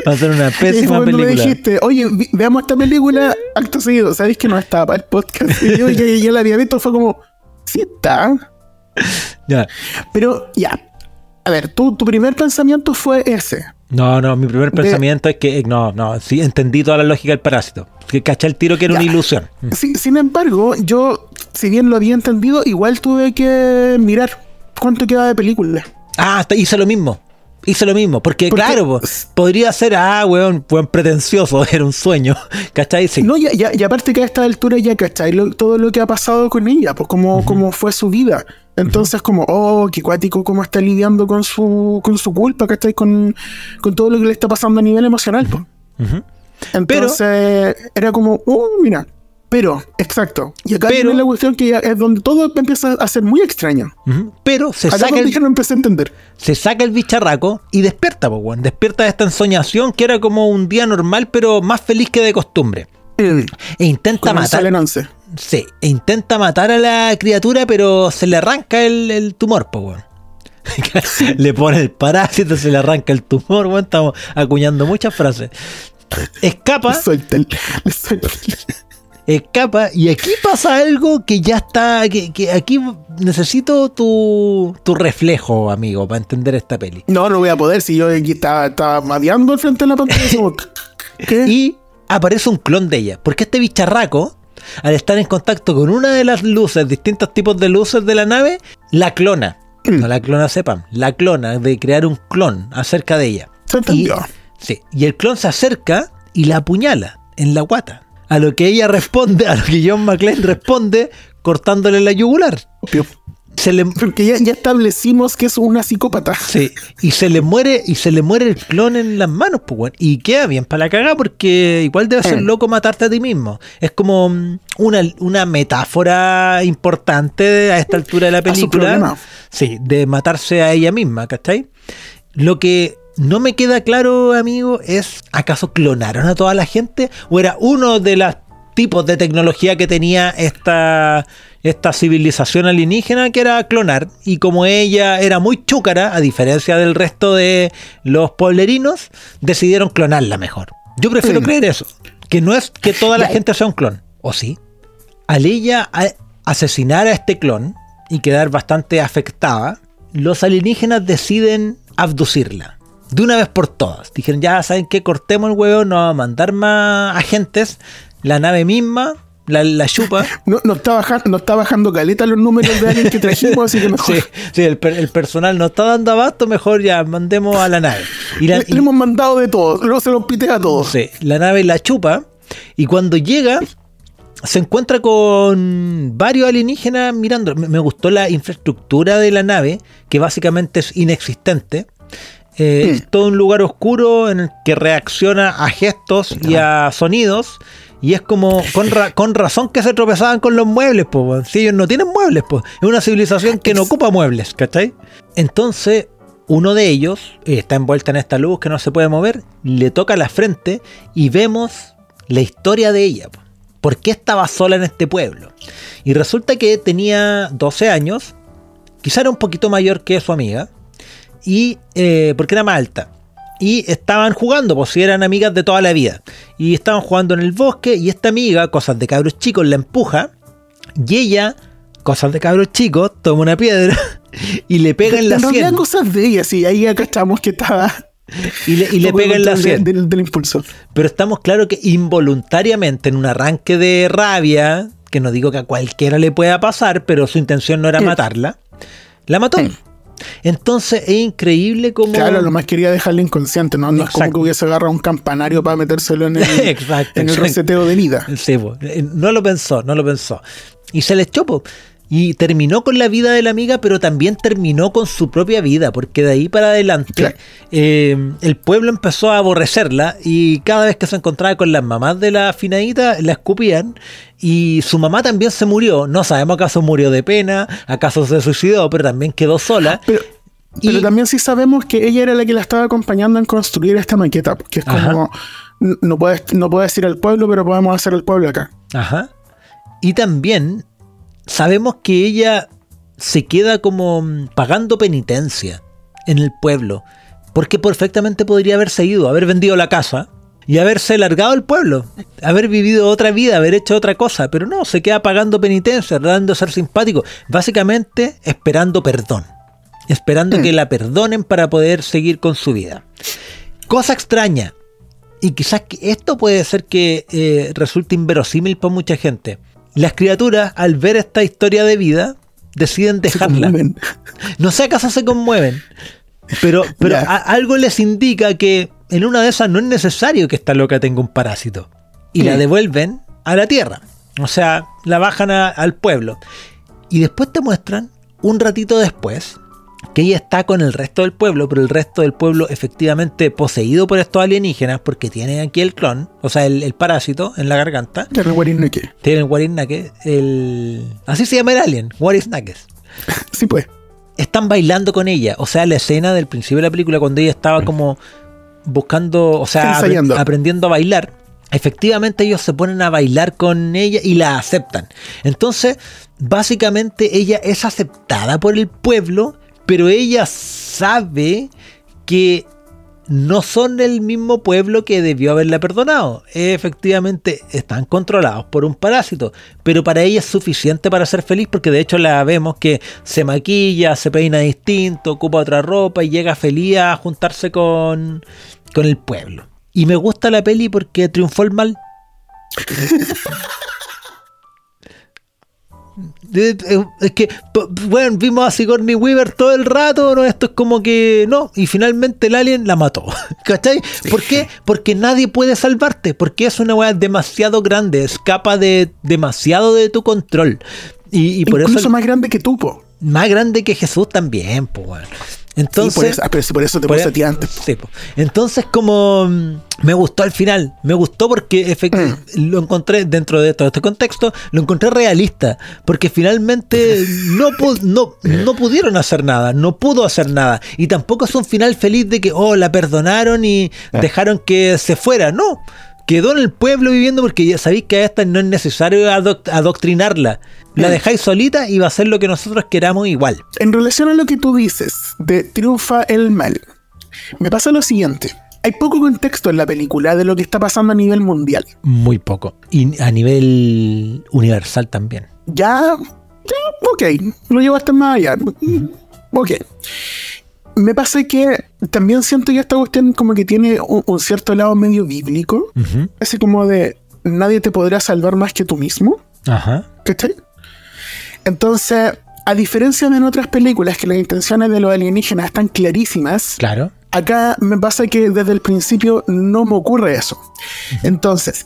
Va a ser una Y pésima me película. dijiste, oye, veamos esta película acto seguido. ¿Sabéis que no estaba para el podcast? Y yo ya, ya la había visto, fue como, sí está. Ya. Pero ya. A ver, tu, tu primer pensamiento fue ese. No, no, mi primer De- pensamiento es que, eh, no, no, sí, entendí toda la lógica del parásito. Que caché el tiro que era Ya. una ilusión. Sí, sin embargo, yo, si bien lo había entendido, igual tuve que mirar cuánto queda de película. Ah, hice lo mismo. Hice lo mismo. Porque, Porque- claro, po, podría ser, ah, weón, weón pretencioso, era un sueño. ¿Cachai? Sí. No, ya, ya- y aparte que a esta altura ya, ¿cachai? Lo- todo lo que ha pasado con ella, pues cómo, cómo fue su vida. Entonces, como, oh, qué cuático, cómo está lidiando con su, con su culpa, ¿cachai? Con, con todo lo que le está pasando a nivel emocional. Ujú. Entonces, era como, oh, mira. Pero, exacto. Y acá Pero- viene la cuestión que ya es donde todo empieza a ser muy extraño. Pero se Acá saca, el, no empecé a entender. se saca el bicharraco y despierta, po, weón. Despierta de esta ensoñación que era como un día normal, pero más feliz que de costumbre. E intenta Con matar. Salen 11. Sí, e intenta matar a la criatura, pero se le arranca el, el tumor, po, weón. le pone el parásito, se le arranca el tumor, weón. Estamos acuñando muchas frases. Escapa, Le suelta el- le suelta el- escapa, y aquí pasa algo que ya está. Que, que aquí necesito tu, tu reflejo, amigo, para entender esta peli. No, no voy a poder si yo aquí estaba, estaba madeando al frente de la pantalla. ¿Qué? Y aparece un clon de ella. Porque este bicharraco, al estar en contacto con una de las luces, distintos tipos de luces de la nave, la clona. No la clona sepan, la clona de crear un clon acerca de ella. Se Y, entendió. sí, y el clon se acerca y la apuñala en la guata. A lo que ella responde, a lo que John McClane responde cortándole la yugular. Obvio. Se le, Porque ya, ya establecimos que es una psicópata. Sí, y se le muere, y se le muere el clon en las manos, pues. Y queda bien para la cagada porque igual debe ser Mm. loco matarte a ti mismo. Es como mm, una, una metáfora importante a esta altura de la película. Sí, de matarse a ella misma, ¿cachai? Lo que no me queda claro, amigo, es ¿acaso clonaron a toda la gente? ¿O era uno de los tipos de tecnología que tenía esta, esta civilización alienígena que era clonar? Y como ella era muy chúcara, a diferencia del resto de los poblerinos, decidieron clonarla mejor. Yo prefiero Mm. creer eso, que no es que toda la gente sea un clon, ¿o sí? Al ella asesinar a este clon y quedar bastante afectada, los alienígenas deciden abducirla. De una vez por todas. Dijeron, ya saben que cortemos el huevo, no vamos a mandar más agentes. La nave misma la, la chupa. No, no, está bajando, no está bajando caleta los números de alguien que trajimos, así que mejor. Sí, sí, el, per- el personal no está dando abasto, mejor ya mandemos a la nave. Y la, Le, y- le hemos mandado de todo, luego se los pitea a todos. Sí, la nave la chupa y cuando llega se encuentra con varios alienígenas mirando. Me me gustó la infraestructura de la nave, que básicamente es inexistente. Eh, Mm. Es todo un lugar oscuro en el que reacciona a gestos y a sonidos. Y es como, con, ra- con razón que se tropezaban con los muebles, pues. Si ellos no tienen muebles, pues. Es una civilización que no ocupa muebles, ¿cachai? Entonces, uno de ellos eh, está envuelta en esta luz que no se puede mover, le toca la frente y vemos la historia de ella. po. ¿Por qué estaba sola en este pueblo? Y resulta que tenía 12 años, quizá era un poquito mayor que su amiga, y eh, porque era más alta. Y estaban jugando, pues si eran amigas de toda la vida. Y estaban jugando en el bosque y esta amiga, cosas de cabros chicos, la empuja. Y ella, cosas de cabros chicos, toma una piedra y le pega en la realidad sien. cosas de ella, sí, ahí acá estamos que estaba. Y le, y le no pega en la sien. Del, del impulso. Pero estamos claros que involuntariamente, en un arranque de rabia, que no digo que a cualquiera le pueda pasar, pero su intención no era matarla, la mató. Entonces es increíble como... Claro, lo más quería dejarle inconsciente, ¿no? No es como Exacto. que hubiese agarrado un campanario para metérselo en el, Exacto, en el exacto. reseteo de vida. Sí, po. Eh, no lo pensó, no lo pensó. Y se le echó, po. Y terminó con la vida de la amiga, pero también terminó con su propia vida, porque de ahí para adelante Claro. eh, el pueblo empezó a aborrecerla y cada vez que se encontraba con las mamás de la finadita, la escupían y su mamá también se murió. No sabemos acaso murió de pena, acaso se suicidó, pero también quedó sola. Pero, Y- pero también sí sabemos que ella era la que la estaba acompañando en construir esta maqueta, que es como, no puedes, no puedes ir al pueblo, pero podemos hacer el pueblo acá. Ajá. Y también sabemos que ella se queda como mm, pagando penitencia en el pueblo. Porque perfectamente podría haberse ido, haber vendido la casa y haberse largado el pueblo, haber vivido otra vida, haber hecho otra cosa. Pero no, se queda pagando penitencia, tratando de ser simpático. Básicamente esperando perdón. Esperando Mm. que la perdonen para poder seguir con su vida. Cosa extraña. Y quizás que esto puede ser que eh, resulte inverosímil para mucha gente. Las criaturas, al ver esta historia de vida, deciden dejarla. No sé acaso se conmueven. Pero, pero a- algo les indica que en una de esas no es necesario que esta loca tenga un parásito. Y la devuelven a la tierra. O sea, la bajan a- al pueblo. Y después te muestran un ratito después, que ella está con el resto del pueblo, pero el resto del pueblo efectivamente poseído por estos alienígenas, porque tienen aquí el clon, o sea, el, el parásito en la garganta. Tiene el Warinake. Tienen el Warinake, el... Así se llama el alien, Warisnakes. Sí, pues. Están bailando con ella, o sea, la escena del principio de la película, cuando ella estaba como buscando, o sea, apre- aprendiendo a bailar. Efectivamente ellos se ponen a bailar con ella y la aceptan. Entonces, básicamente ella es aceptada por el pueblo, pero ella sabe que no son el mismo pueblo que debió haberla perdonado. Efectivamente están controlados por un parásito, pero para ella es suficiente para ser feliz porque de hecho la vemos que se maquilla, se peina distinto, ocupa otra ropa y llega feliz a juntarse con, con el pueblo. Y me gusta la peli porque triunfó el mal. Eh, eh, Es que, bueno, vimos a Sigourney Weaver todo el rato, ¿no? Esto es como que no, y finalmente el alien la mató. ¿Cachai? ¿Por qué? Porque nadie puede salvarte, porque es una weá demasiado grande, escapa de demasiado de tu control. Y, y por Incluso eso más grande que tú, po. más grande que Jesús también, pues. Entonces, Sí, por eso, ah, pero sí, por eso te por puse a ti antes. sí, po. Entonces, como mm, me gustó al final, me gustó porque efect- lo encontré dentro de todo este contexto, lo encontré realista, porque finalmente no, pu- no, no pudieron hacer nada, no pudo hacer nada, y tampoco es un final feliz de que, oh, la perdonaron y dejaron que se fuera, no. Quedó en el pueblo viviendo porque ya sabéis que a esta no es necesario adoc- adoctrinarla. La dejáis solita y va a hacer lo que nosotros queramos igual. En relación a lo que tú dices de triunfa el mal, me pasa lo siguiente. Hay poco contexto en la película de lo que está pasando a nivel mundial. Muy poco. Y a nivel universal también. Ya, ya, ok, lo llevaste más allá. Ok. Me pasa que también siento que esta cuestión como que tiene un, un cierto lado medio bíblico. Ujú. Así como de nadie te podrá salvar más que tú mismo. Ajá. ¿Cachai? Entonces, a diferencia de en otras películas que las intenciones de los alienígenas están clarísimas, Claro. acá me pasa que desde el principio no me ocurre eso. Entonces,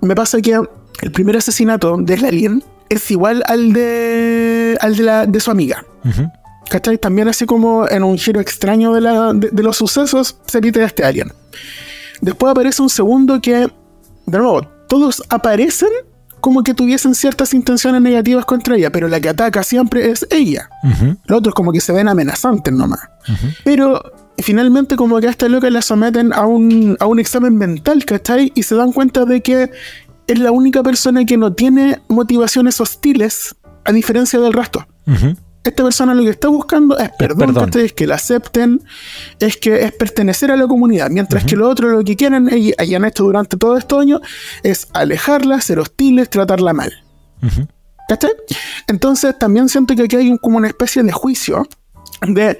me pasa que el primer asesinato del alien es igual al de al de, la, de su amiga. ¿Cachai? También así como en un giro extraño de, la, de, de los sucesos se quita este alien. Después aparece un segundo que, de nuevo, todos aparecen como que tuviesen ciertas intenciones negativas contra ella, pero la que ataca siempre es ella. Los otros como que se ven amenazantes nomás. Pero finalmente como que a esta loca la someten a un, a un examen mental, ¿cachai? Y se dan cuenta de que es la única persona que no tiene motivaciones hostiles a diferencia del resto. Ujú. Esta persona lo que está buscando es perdón, perdón. es que la acepten, es que es pertenecer a la comunidad, mientras que lo otro lo que quieren y hayan hecho durante todo estos años es alejarla, ser hostiles, tratarla mal. ¿Cachai? Entonces también siento que aquí hay un- como una especie de juicio de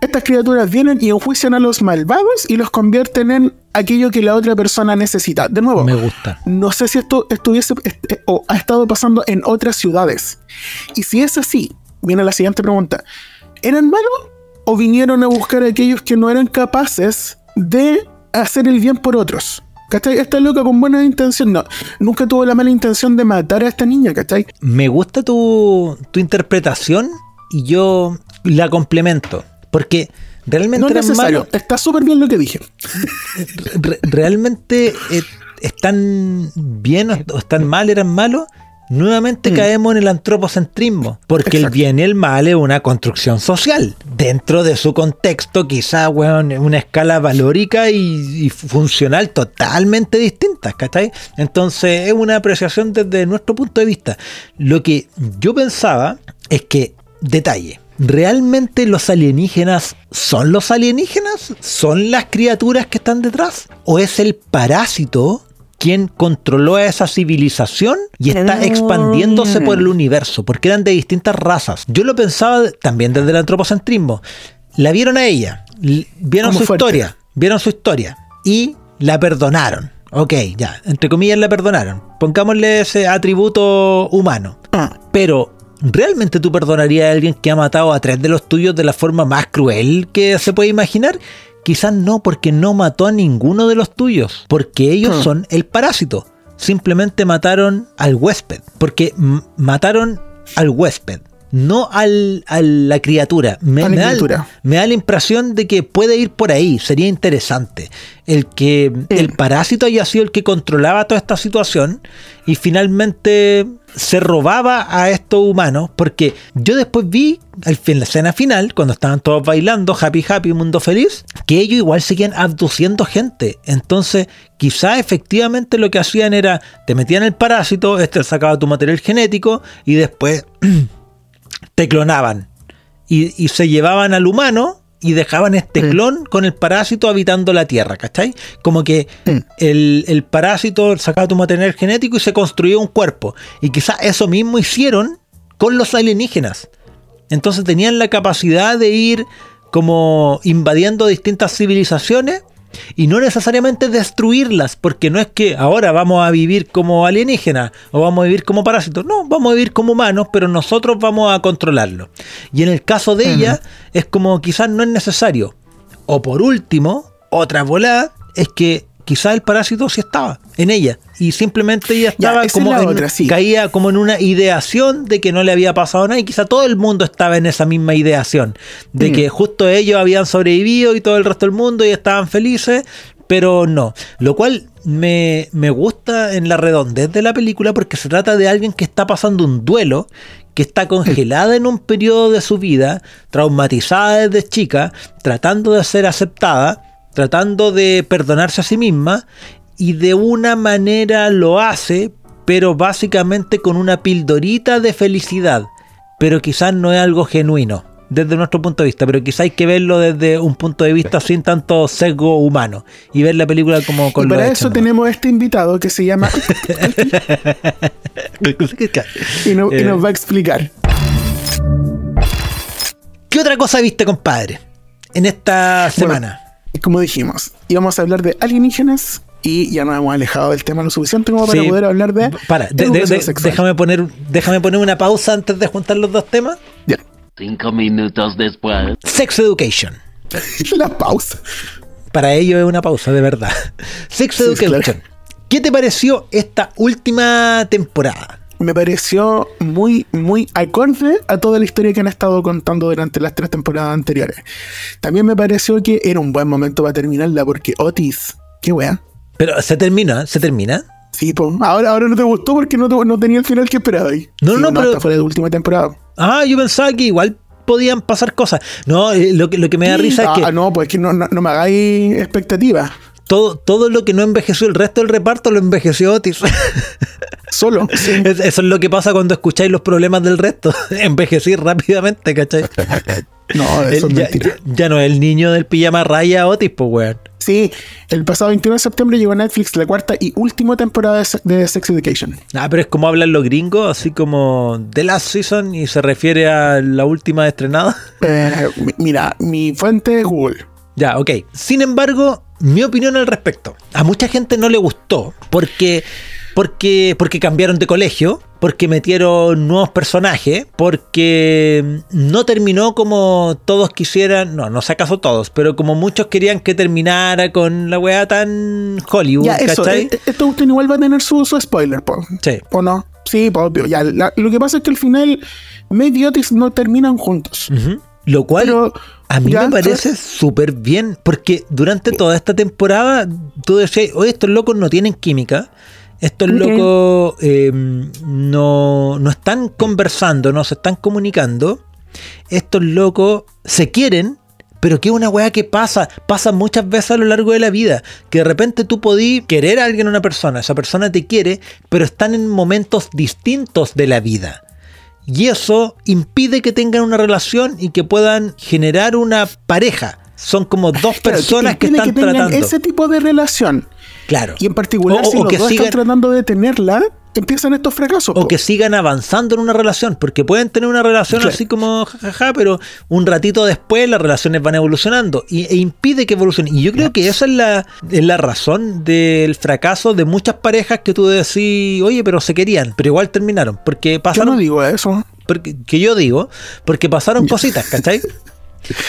estas criaturas vienen y enjuician a los malvados y los convierten en aquello que la otra persona necesita. De nuevo, Me gusta. no sé si esto estuviese est- o ha estado pasando en otras ciudades. Y si es así, viene la siguiente pregunta. ¿Eran malos o vinieron a buscar a aquellos que no eran capaces de hacer el bien por otros? ¿Cachai? Esta loca con buena intención, no, nunca tuvo la mala intención de matar a esta niña, ¿cachai? Me gusta tu, tu interpretación y yo la complemento. Porque realmente No es eran necesario, malos. está súper bien lo que dije. Re- realmente eh, están bien o o están mal, eran malos. Nuevamente caemos en el antropocentrismo, porque el bien y el mal es una construcción social. Dentro de su contexto, quizá, weón, en una escala valórica y, y funcional totalmente distintas, ¿cachai? Entonces es una apreciación desde nuestro punto de vista. Lo que yo pensaba es que, detalle, ¿realmente los alienígenas son los alienígenas? ¿Son las criaturas que están detrás? ¿O es el parásito quien controló a esa civilización y está expandiéndose por el universo? Porque eran de distintas razas. Yo lo pensaba también desde el antropocentrismo. La vieron a ella, vieron Como su fuerte. historia, vieron su historia y la perdonaron. Ok, ya, entre comillas la perdonaron. Pongámosle ese atributo humano. Ah, Pero, ¿realmente tú perdonarías a alguien que ha matado a tres de los tuyos de la forma más cruel que se puede imaginar? Quizás no, porque no mató a ninguno de los tuyos, porque ellos Hmm. son el parásito. Simplemente mataron al huésped, porque mataron al huésped. No al, a la criatura. Me, A la me da, me da la impresión de que puede ir por ahí, sería interesante. El que el parásito haya sido el que controlaba toda esta situación y finalmente se robaba a estos humanos, porque yo después vi al fin, la escena final, cuando estaban todos bailando, happy happy, mundo feliz, que ellos igual seguían abduciendo gente. Entonces, quizá efectivamente lo que hacían era, te metían el parásito, este sacaba tu material genético y después te clonaban. Y, y se llevaban al humano y dejaban este Mm. clon con el parásito habitando la Tierra, ¿cachai? Como que Mm. el, el parásito sacaba tu material genético y se construía un cuerpo. Y quizás eso mismo hicieron con los alienígenas. Entonces tenían la capacidad de ir como invadiendo distintas civilizaciones y no necesariamente destruirlas, porque no es que ahora vamos a vivir como alienígenas o vamos a vivir como parásitos, no, vamos a vivir como humanos, pero nosotros vamos a controlarlo. Y en el caso de ella es como quizás no es necesario. O por último, otra volada es que quizás el parásito sí estaba en ella y simplemente ella Ya, estaba es como la en- otra, sí. caía como en una ideación de que no le había pasado nada y quizá todo el mundo estaba en esa misma ideación de Mm. que justo ellos habían sobrevivido y todo el resto del mundo y estaban felices pero no, lo cual me, me gusta en la redondez de la película porque se trata de alguien que está pasando un duelo, que está congelada en un periodo de su vida, traumatizada desde chica, tratando de ser aceptada, tratando de perdonarse a sí misma y de una manera lo hace, pero básicamente con una pildorita de felicidad, pero quizás no es algo genuino desde nuestro punto de vista, pero quizás hay que verlo desde un punto de vista sin tanto sesgo humano y ver la película como con y para eso tenemos este invitado que se llama y, no- y Eh. nos va a explicar. ¿Qué otra cosa viste, compadre? En esta semana. Como dijimos, íbamos a hablar de alienígenas y ya nos hemos alejado del tema lo suficiente como para Sí. poder hablar de. Para, de- de- educación de- sexual. déjame, poner, déjame poner una pausa antes de juntar los dos temas. Ya. Cinco minutos después. Sex Education. La pausa. Para ello es una pausa, de verdad. Sex Sí, Education. claro. ¿Qué te pareció esta última temporada? Me pareció muy, muy acorde a toda la historia que han estado contando durante las tres temporadas anteriores. También me pareció que era un buen momento para terminarla porque Otis, qué wea. Pero se termina, se termina. Sí, pues, ahora, ahora no te gustó porque no, te- no tenía el final que esperaba ahí. No, Sí, no, pero- Esta fue la última temporada. Ah, yo pensaba que igual podían pasar cosas. No, eh, lo que, lo que me da risa ah, es que no, pues que no, no, no me hagáis expectativas. Todo, todo lo que no envejeció el resto del reparto lo envejeció Otis. Solo. sí. Es- Eso es lo que pasa cuando escucháis los problemas del resto. Envejecís rápidamente, ¿cachai? No, eso El- es ya, mentira. ya- ya no es el niño del pijama raya Otis, pues, weón. Sí, el pasado 21 de septiembre llegó a Netflix la cuarta y última temporada de Se- de Sex Education. Ah, pero es como hablan los gringos, así como The Last Season y se refiere a la última estrenada. Eh, mi- mira, mi fuente es Google. Ya, ok. Sin embargo, mi opinión al respecto. A mucha gente no le gustó porque, porque, porque cambiaron de colegio, porque metieron nuevos personajes, porque no terminó como todos quisieran, no, no sé acaso todos, pero como muchos querían que terminara con la weá tan Hollywood, Ya, eso, ¿cachai? eh, esto usted igual va a tener su, su spoiler, po. Sí. ¿O no? Sí, po, obvio. Ya, la- lo que pasa es que al final y Otis no terminan juntos. Lo cual Pero, a mí ya, me parece súper bien, porque durante toda esta temporada tú decías, oye, estos locos no tienen química, estos locos eh, no, no están conversando, no se están comunicando, estos locos se quieren, pero que es una weá que pasa, pasa muchas veces a lo largo de la vida, que de repente tú podís querer a alguien, a una persona, esa persona te quiere, pero están en momentos distintos de la vida. Y eso impide que tengan una relación y que puedan generar una pareja. Son como dos claro, personas que, impide están tengan tratando. ese tipo de relación. Claro. Y en particular, O- si o los que dos sigan- están tratando de tenerla, empiezan estos fracasos. O po. que sigan avanzando en una relación, porque pueden tener una relación Claro. así como jajaja, pero un ratito después las relaciones van evolucionando y, e impide que evolucionen. Y yo creo que esa es la, es la razón del fracaso de muchas parejas que tú decís, oye, pero se querían, pero igual terminaron, porque Yo pasaron no digo eso. porque, que yo digo, porque pasaron cositas, ¿cachai?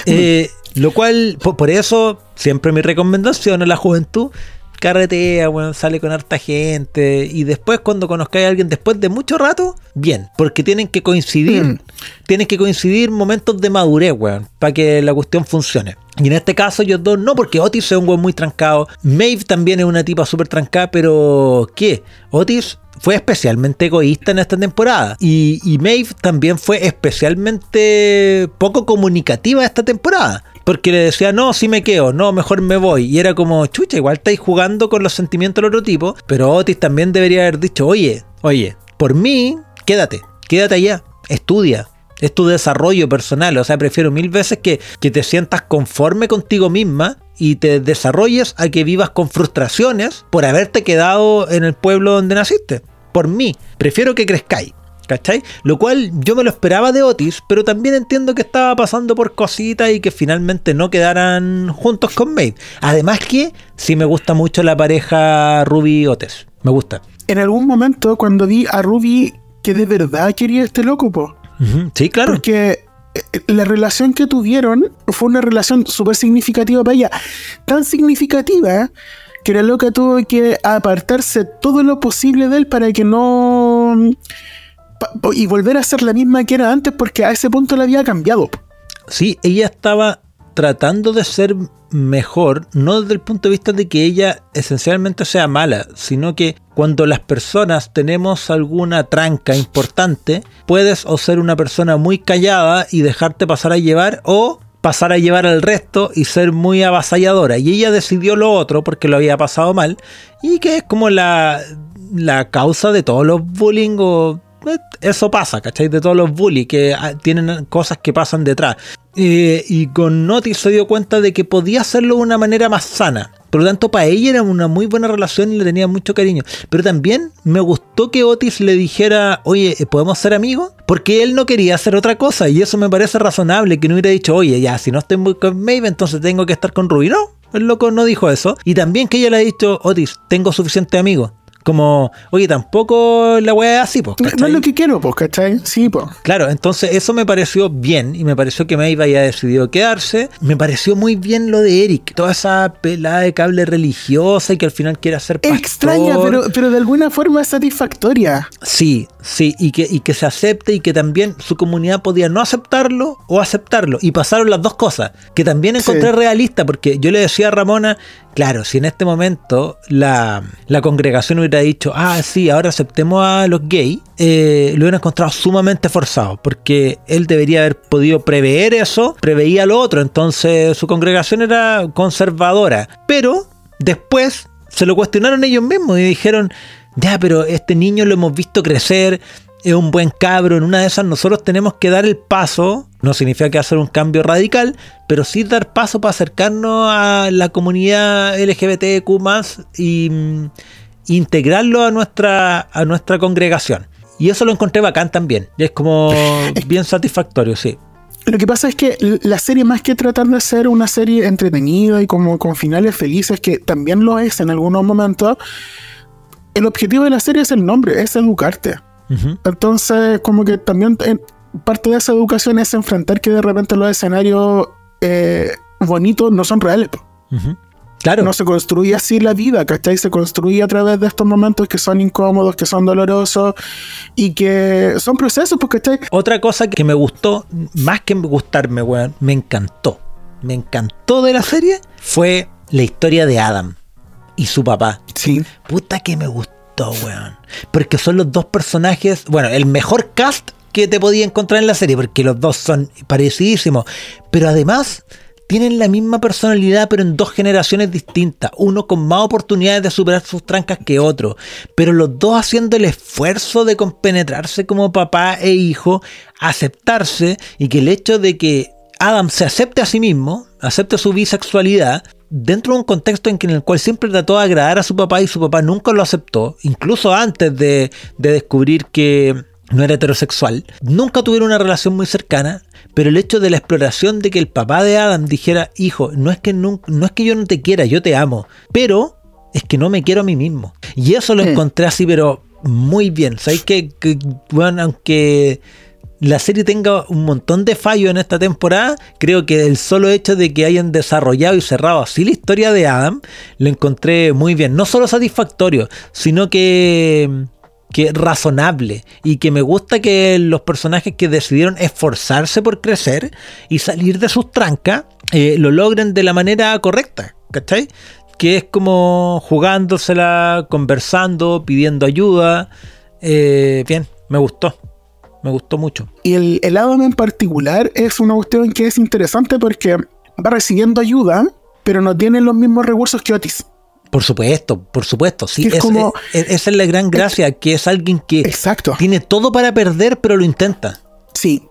Eh, lo cual, por, por eso, siempre mi recomendación a la juventud, carretea, weón, sale con harta gente. Y después, cuando conozcáis a alguien después de mucho rato, bien, porque tienen que coincidir, Mm. tienen que coincidir momentos de madurez, weón, para que la cuestión funcione. Y en este caso, ellos dos no, porque Otis es un weón muy trancado. Maeve también es una tipa súper trancada, pero ¿qué? Otis fue especialmente egoísta en esta temporada. Y, y Maeve también fue especialmente poco comunicativa esta temporada. Porque le decía, no, si me quedo, no, mejor me voy. Y era como, chucha, igual estáis jugando con los sentimientos del otro tipo. Pero Otis también debería haber dicho, oye, oye, por mí, quédate, quédate allá, estudia. Es tu desarrollo personal. O sea, prefiero mil veces que, que te sientas conforme contigo misma y te desarrolles a que vivas con frustraciones por haberte quedado en el pueblo donde naciste. Por mí, prefiero que crezcáis. ¿Cachai? Lo cual yo me lo esperaba de Otis, pero también entiendo que estaba pasando por cositas y que finalmente no quedaran juntos con Maeve. Además que sí me gusta mucho la pareja Ruby-Otis. Me gusta. En algún momento, cuando vi a Ruby que de verdad quería este loco, po. Sí, claro. Porque la relación que tuvieron fue una relación súper significativa para ella. Tan significativa que la loca tuvo que apartarse todo lo posible de él para que no... Y volver a ser la misma que era antes porque a ese punto la había cambiado. Sí, ella estaba tratando de ser mejor, no desde el punto de vista de que ella esencialmente sea mala, sino que cuando las personas tenemos alguna tranca importante, puedes o ser una persona muy callada y dejarte pasar a llevar o pasar a llevar al resto y ser muy avasalladora. Y ella decidió lo otro porque lo había pasado mal y que es como la, la causa de todos los bullying o... eh, Eso pasa, ¿cachai? De todos los bullies que ah, tienen cosas que pasan detrás. Eh, y con Otis se dio cuenta de que podía hacerlo de una manera más sana. Por lo tanto, para ella era una muy buena relación y le tenía mucho cariño. Pero también me gustó que Otis le dijera, oye, ¿podemos ser amigos? Porque él no quería hacer otra cosa y eso me parece razonable, que no hubiera dicho, oye, ya, si no estoy con Maeve, entonces tengo que estar con Ruby. No, el loco no dijo eso. Y también que ella le ha dicho, Otis, tengo suficiente amigos. Como, oye, tampoco la weá es así, pues. No, es lo que quiero, pues, ¿cachai? Sí, pues. Claro, entonces eso me pareció bien y me pareció que Maeve haya decidido quedarse. Me pareció muy bien lo de Eric, toda esa pelada de cable religiosa y que al final quiere ser pastor. Extraña, pero, pero de alguna forma es satisfactoria. Sí, sí, y que, y que se acepte y que también su comunidad podía no aceptarlo o aceptarlo. Y pasaron las dos cosas, que también encontré Sí. realista, porque yo le decía a Ramona, claro, si en este momento la, la congregación hubiera dicho, ah, sí, ahora aceptemos a los gays, eh, lo hubiera encontrado sumamente forzado, porque él debería haber podido prever eso, preveía lo otro, entonces su congregación era conservadora. Pero después se lo cuestionaron ellos mismos y dijeron, ya, pero este niño lo hemos visto crecer, es un buen cabro, en una de esas nosotros tenemos que dar el paso, no significa que hacer un cambio radical, pero sí dar paso para acercarnos a la comunidad LGBTQ y mm, integrarlo a nuestra, a nuestra congregación. Y eso lo encontré bacán también. Y es como bien satisfactorio, sí. Lo que pasa es que la serie, más que tratar de ser una serie entretenida y como con finales felices, que también lo es en algunos momentos, el objetivo de la serie es el nombre, es educarte. Entonces, como que también eh, parte de esa educación es enfrentar que de repente los escenarios eh, bonitos no son reales. Claro. No se construye así la vida, ¿cachai? Se construye a través de estos momentos que son incómodos, que son dolorosos y que son procesos, pues, ¿cachai? Otra cosa que me gustó, más que gustarme, weón, me encantó. Me encantó de la serie fue la historia de Adam y su papá. Sí. Puta que me gustó, Porque son los dos personajes, bueno, el mejor cast que te podía encontrar en la serie, porque los dos son parecidísimos. Pero además tienen la misma personalidad, pero en dos generaciones distintas. Uno con más oportunidades de superar sus trancas que otro. Pero los dos haciendo el esfuerzo de compenetrarse como papá e hijo, aceptarse y que el hecho de que Adam se acepte a sí mismo, acepte su bisexualidad, dentro de un contexto en, el cual siempre trató de agradar a su papá y su papá nunca lo aceptó, incluso antes de, de descubrir que no era heterosexual, nunca tuvieron una relación muy cercana, pero el hecho de la exploración de que el papá de Adam dijera, hijo, no es que, no, es que yo no te quiera, yo te amo, pero es que no me quiero a mí mismo. Y eso lo encontré así, pero muy bien. ¿Sabéis que, que, bueno, aunque la serie tenga un montón de fallos en esta temporada, creo que el solo hecho de que hayan desarrollado y cerrado así la historia de Adam, lo encontré muy bien. No solo satisfactorio, sino que, razonable. Y que me gusta que los personajes que decidieron esforzarse por crecer y salir de sus trancas, eh, lo logren de la manera correcta. ¿Cachai? Que es como jugándosela, conversando, pidiendo ayuda. Eh, bien, me gustó. Me gustó mucho. Y el, el Adam en particular es una cuestión que es interesante porque va recibiendo ayuda, pero no tiene los mismos recursos que Otis. Por supuesto, por supuesto. Sí, es es- como- es- esa es la gran gracia, que es alguien que Exacto. tiene todo para perder, pero lo intenta. Sí.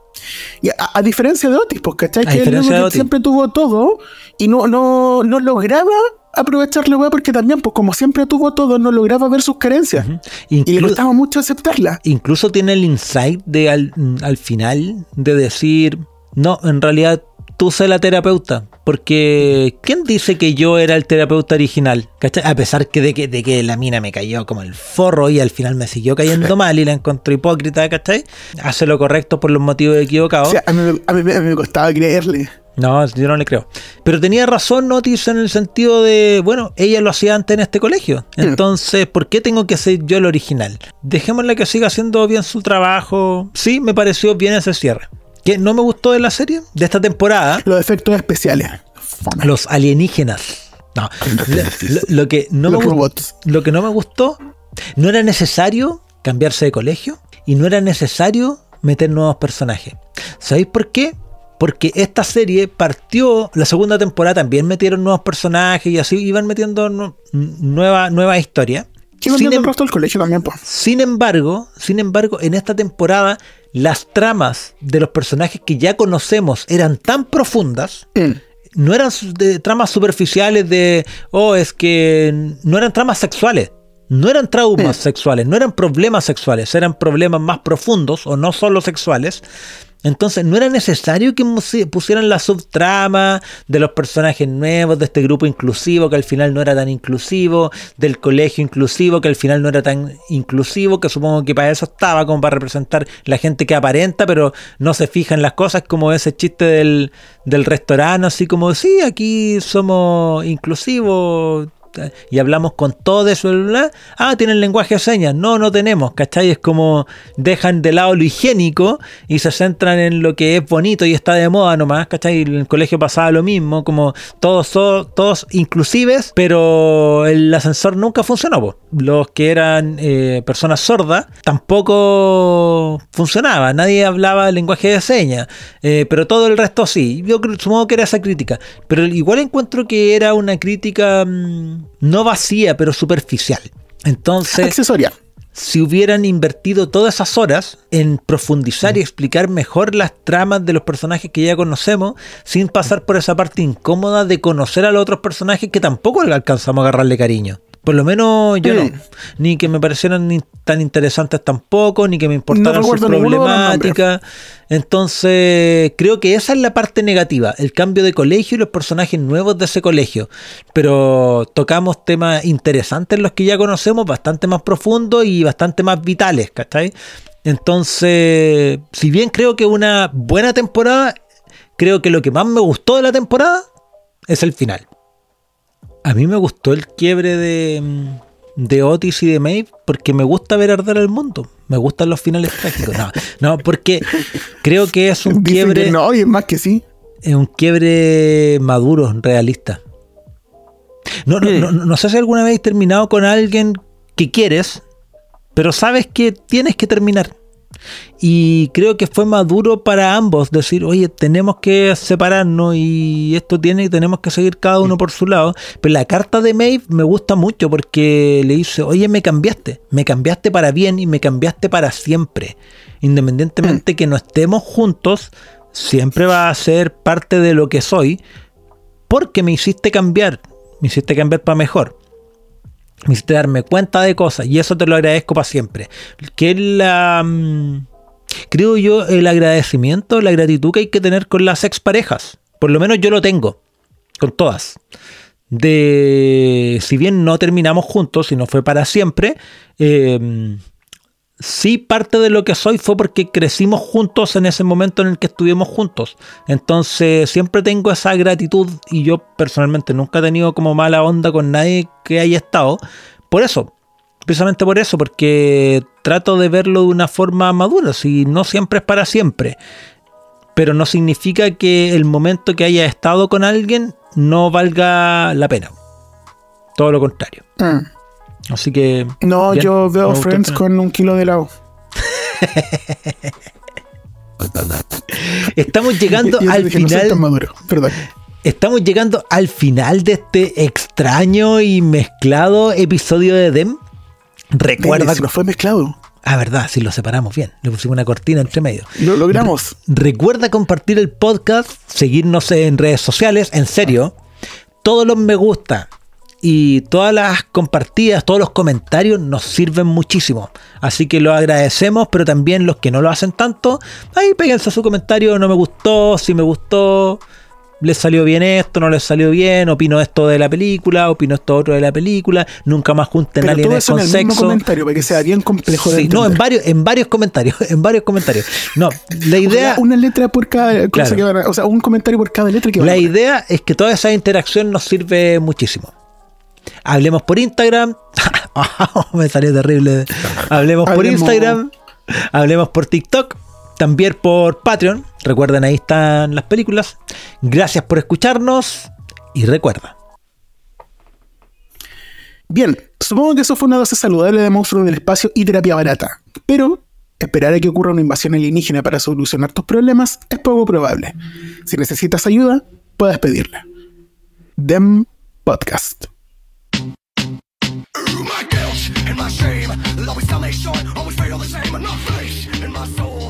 Y a, a diferencia de Otis, pues, ¿cachai? Que él siempre tuvo todo y no, no, no lograba aprovecharlo, weá, porque también, pues como siempre tuvo todo, no lograba ver sus carencias. Y le costaba mucho aceptarla. incluso tiene el insight de al, al final de decir, no, en realidad tú sé la terapeuta. Porque, ¿quién dice que yo era el terapeuta original? ¿Cachai? A pesar que de, que de que la mina me cayó como el forro y al final me siguió cayendo mal y la encontré hipócrita, ¿cachai? Hace lo correcto por los motivos equivocados. O sea, a mí, me- a mí me- a mí me costaba creerle. No, yo no le creo. Pero tenía razón Notis en el sentido de, bueno, ella lo hacía antes en este colegio. Entonces, ¿por qué tengo que ser yo el original? Dejémosla que siga haciendo bien su trabajo. Sí, me pareció bien ese cierre. ¿Qué no me gustó de la serie? De esta temporada, Los efectos especiales. Los alienígenas. No, lo, que no me Los gustó, robots. lo que no me gustó, no era necesario cambiarse de colegio y no era necesario meter nuevos personajes. ¿Sabéis por qué? Porque esta serie partió, la segunda temporada también metieron nuevos personajes y así iban metiendo nu- nueva, nueva historia. Que Sin, el em- del colegio también, pues. sin embargo, sin embargo, en esta temporada las tramas de los personajes que ya conocemos eran tan profundas Mm. no eran de tramas superficiales de, oh, es que no eran tramas sexuales, no eran traumas Mm. sexuales, no eran problemas sexuales, eran problemas más profundos o no solo sexuales. Entonces no era necesario que pusieran la subtrama de los personajes nuevos, de este grupo inclusivo que al final no era tan inclusivo, del colegio inclusivo que al final no era tan inclusivo, que supongo que para eso estaba, como para representar la gente que aparenta, pero no se fija en las cosas, como ese chiste del, del restaurante, así como, sí, aquí somos inclusivos. Y hablamos con todo eso, bla, ah, tienen lenguaje de señas, no, no tenemos, ¿cachai? Es como dejan de lado lo higiénico y se centran en lo que es bonito y está de moda nomás, ¿cachai? En el colegio pasaba lo mismo, como todos son, todos inclusives, pero el ascensor nunca funcionó, los que eran eh, personas sordas tampoco funcionaba, nadie hablaba lenguaje de señas, eh, pero todo el resto sí, yo supongo que era esa crítica, pero igual encuentro que era una crítica mm, no vacía, pero superficial. Entonces, Accesoria. si hubieran invertido todas esas horas en profundizar y explicar mejor las tramas de los personajes que ya conocemos, sin pasar por esa parte incómoda de conocer a los otros personajes que tampoco le alcanzamos a agarrarle cariño. Por lo menos yo no. Ni que me parecieran ni tan interesantes tampoco, ni que me importaran sus los nombres. problemáticas. Entonces, creo que esa es la parte negativa, el cambio de colegio y los personajes nuevos de ese colegio. Pero tocamos temas interesantes, los que ya conocemos, bastante más profundos y bastante más vitales, ¿cachai? Entonces, si bien creo que una buena temporada, creo que lo que más me gustó de la temporada es el final. A mí me gustó el quiebre de, mm, de Otis y de Maeve porque me gusta ver arder el mundo. Me gustan los finales trágicos. No, no, porque creo que es un Dicen quiebre, que no, y es más que sí. es un quiebre maduro, realista. No, no, no, no sé si alguna vez has terminado con alguien que quieres, pero sabes que tienes que terminar. Y creo que fue maduro para ambos decir, oye, tenemos que separarnos y esto tiene, tenemos que seguir cada uno por su lado. Pero la carta de Maeve me gusta mucho porque le dice, oye, me cambiaste, me cambiaste para bien y me cambiaste para siempre. Independientemente que no estemos juntos, siempre va a ser parte de lo que soy porque me hiciste cambiar, me hiciste cambiar para mejor me hiciste darme cuenta de cosas y eso te lo agradezco para siempre. Que la. mm, creo yo, el agradecimiento, la gratitud que hay que tener con las exparejas. Por lo menos yo lo tengo, con todas. De. Si bien no terminamos juntos, y no fue para siempre, eh, sí parte de lo que soy fue porque crecimos juntos en ese momento en el que estuvimos juntos. Entonces siempre tengo esa gratitud y yo personalmente nunca he tenido como mala onda con nadie que haya estado. Por eso, precisamente por eso, porque trato de verlo de una forma madura, si no siempre es para siempre. Pero no significa que el momento que haya estado con alguien no valga la pena. Todo lo contrario. Mm. Así que. No, bien, yo veo Friends con un kilo de helado. Estamos llegando al no final. maduro, perdón. Estamos llegando al final de este extraño y mezclado episodio de Dem. Recuerda. Se nos fue mezclado. Ah, verdad, si lo separamos bien. Le pusimos una cortina entre medio. Lo logramos. Recuerda compartir el podcast, seguirnos en redes sociales, en serio. Todos los me gusta y todas las compartidas, todos los comentarios nos sirven muchísimo. Así que lo agradecemos, pero también los que no lo hacen tanto, ahí péguense su comentario, no me gustó, si me gustó, les salió bien esto, no les salió bien, opino esto de la película, opino esto otro de la película, nunca más junten Pero todo aliens eso en con el mismo sexo. comentario para que sea bien complejo de Sí, no, en varios, en varios comentarios, en varios comentarios. No, la idea, una letra por cada cosa Claro. que van a, o sea, un comentario por cada letra que van la a idea es que toda esa interacción nos sirve muchísimo. Hablemos por Instagram. Me salió terrible. Hablemos por. Instagram. Hablemos por TikTok. También por Patreon. Recuerden, ahí están las películas. Gracias por escucharnos. Y recuerda. Bien, supongo que eso fue una dosis saludable de monstruos del espacio y terapia barata. Pero esperar a que ocurra una invasión alienígena para solucionar tus problemas es poco probable. Si necesitas ayuda, puedes pedirla. Dem Podcast. Ooh, my guilt and my shame. Always tell me short, always feel the same, and my face and my soul.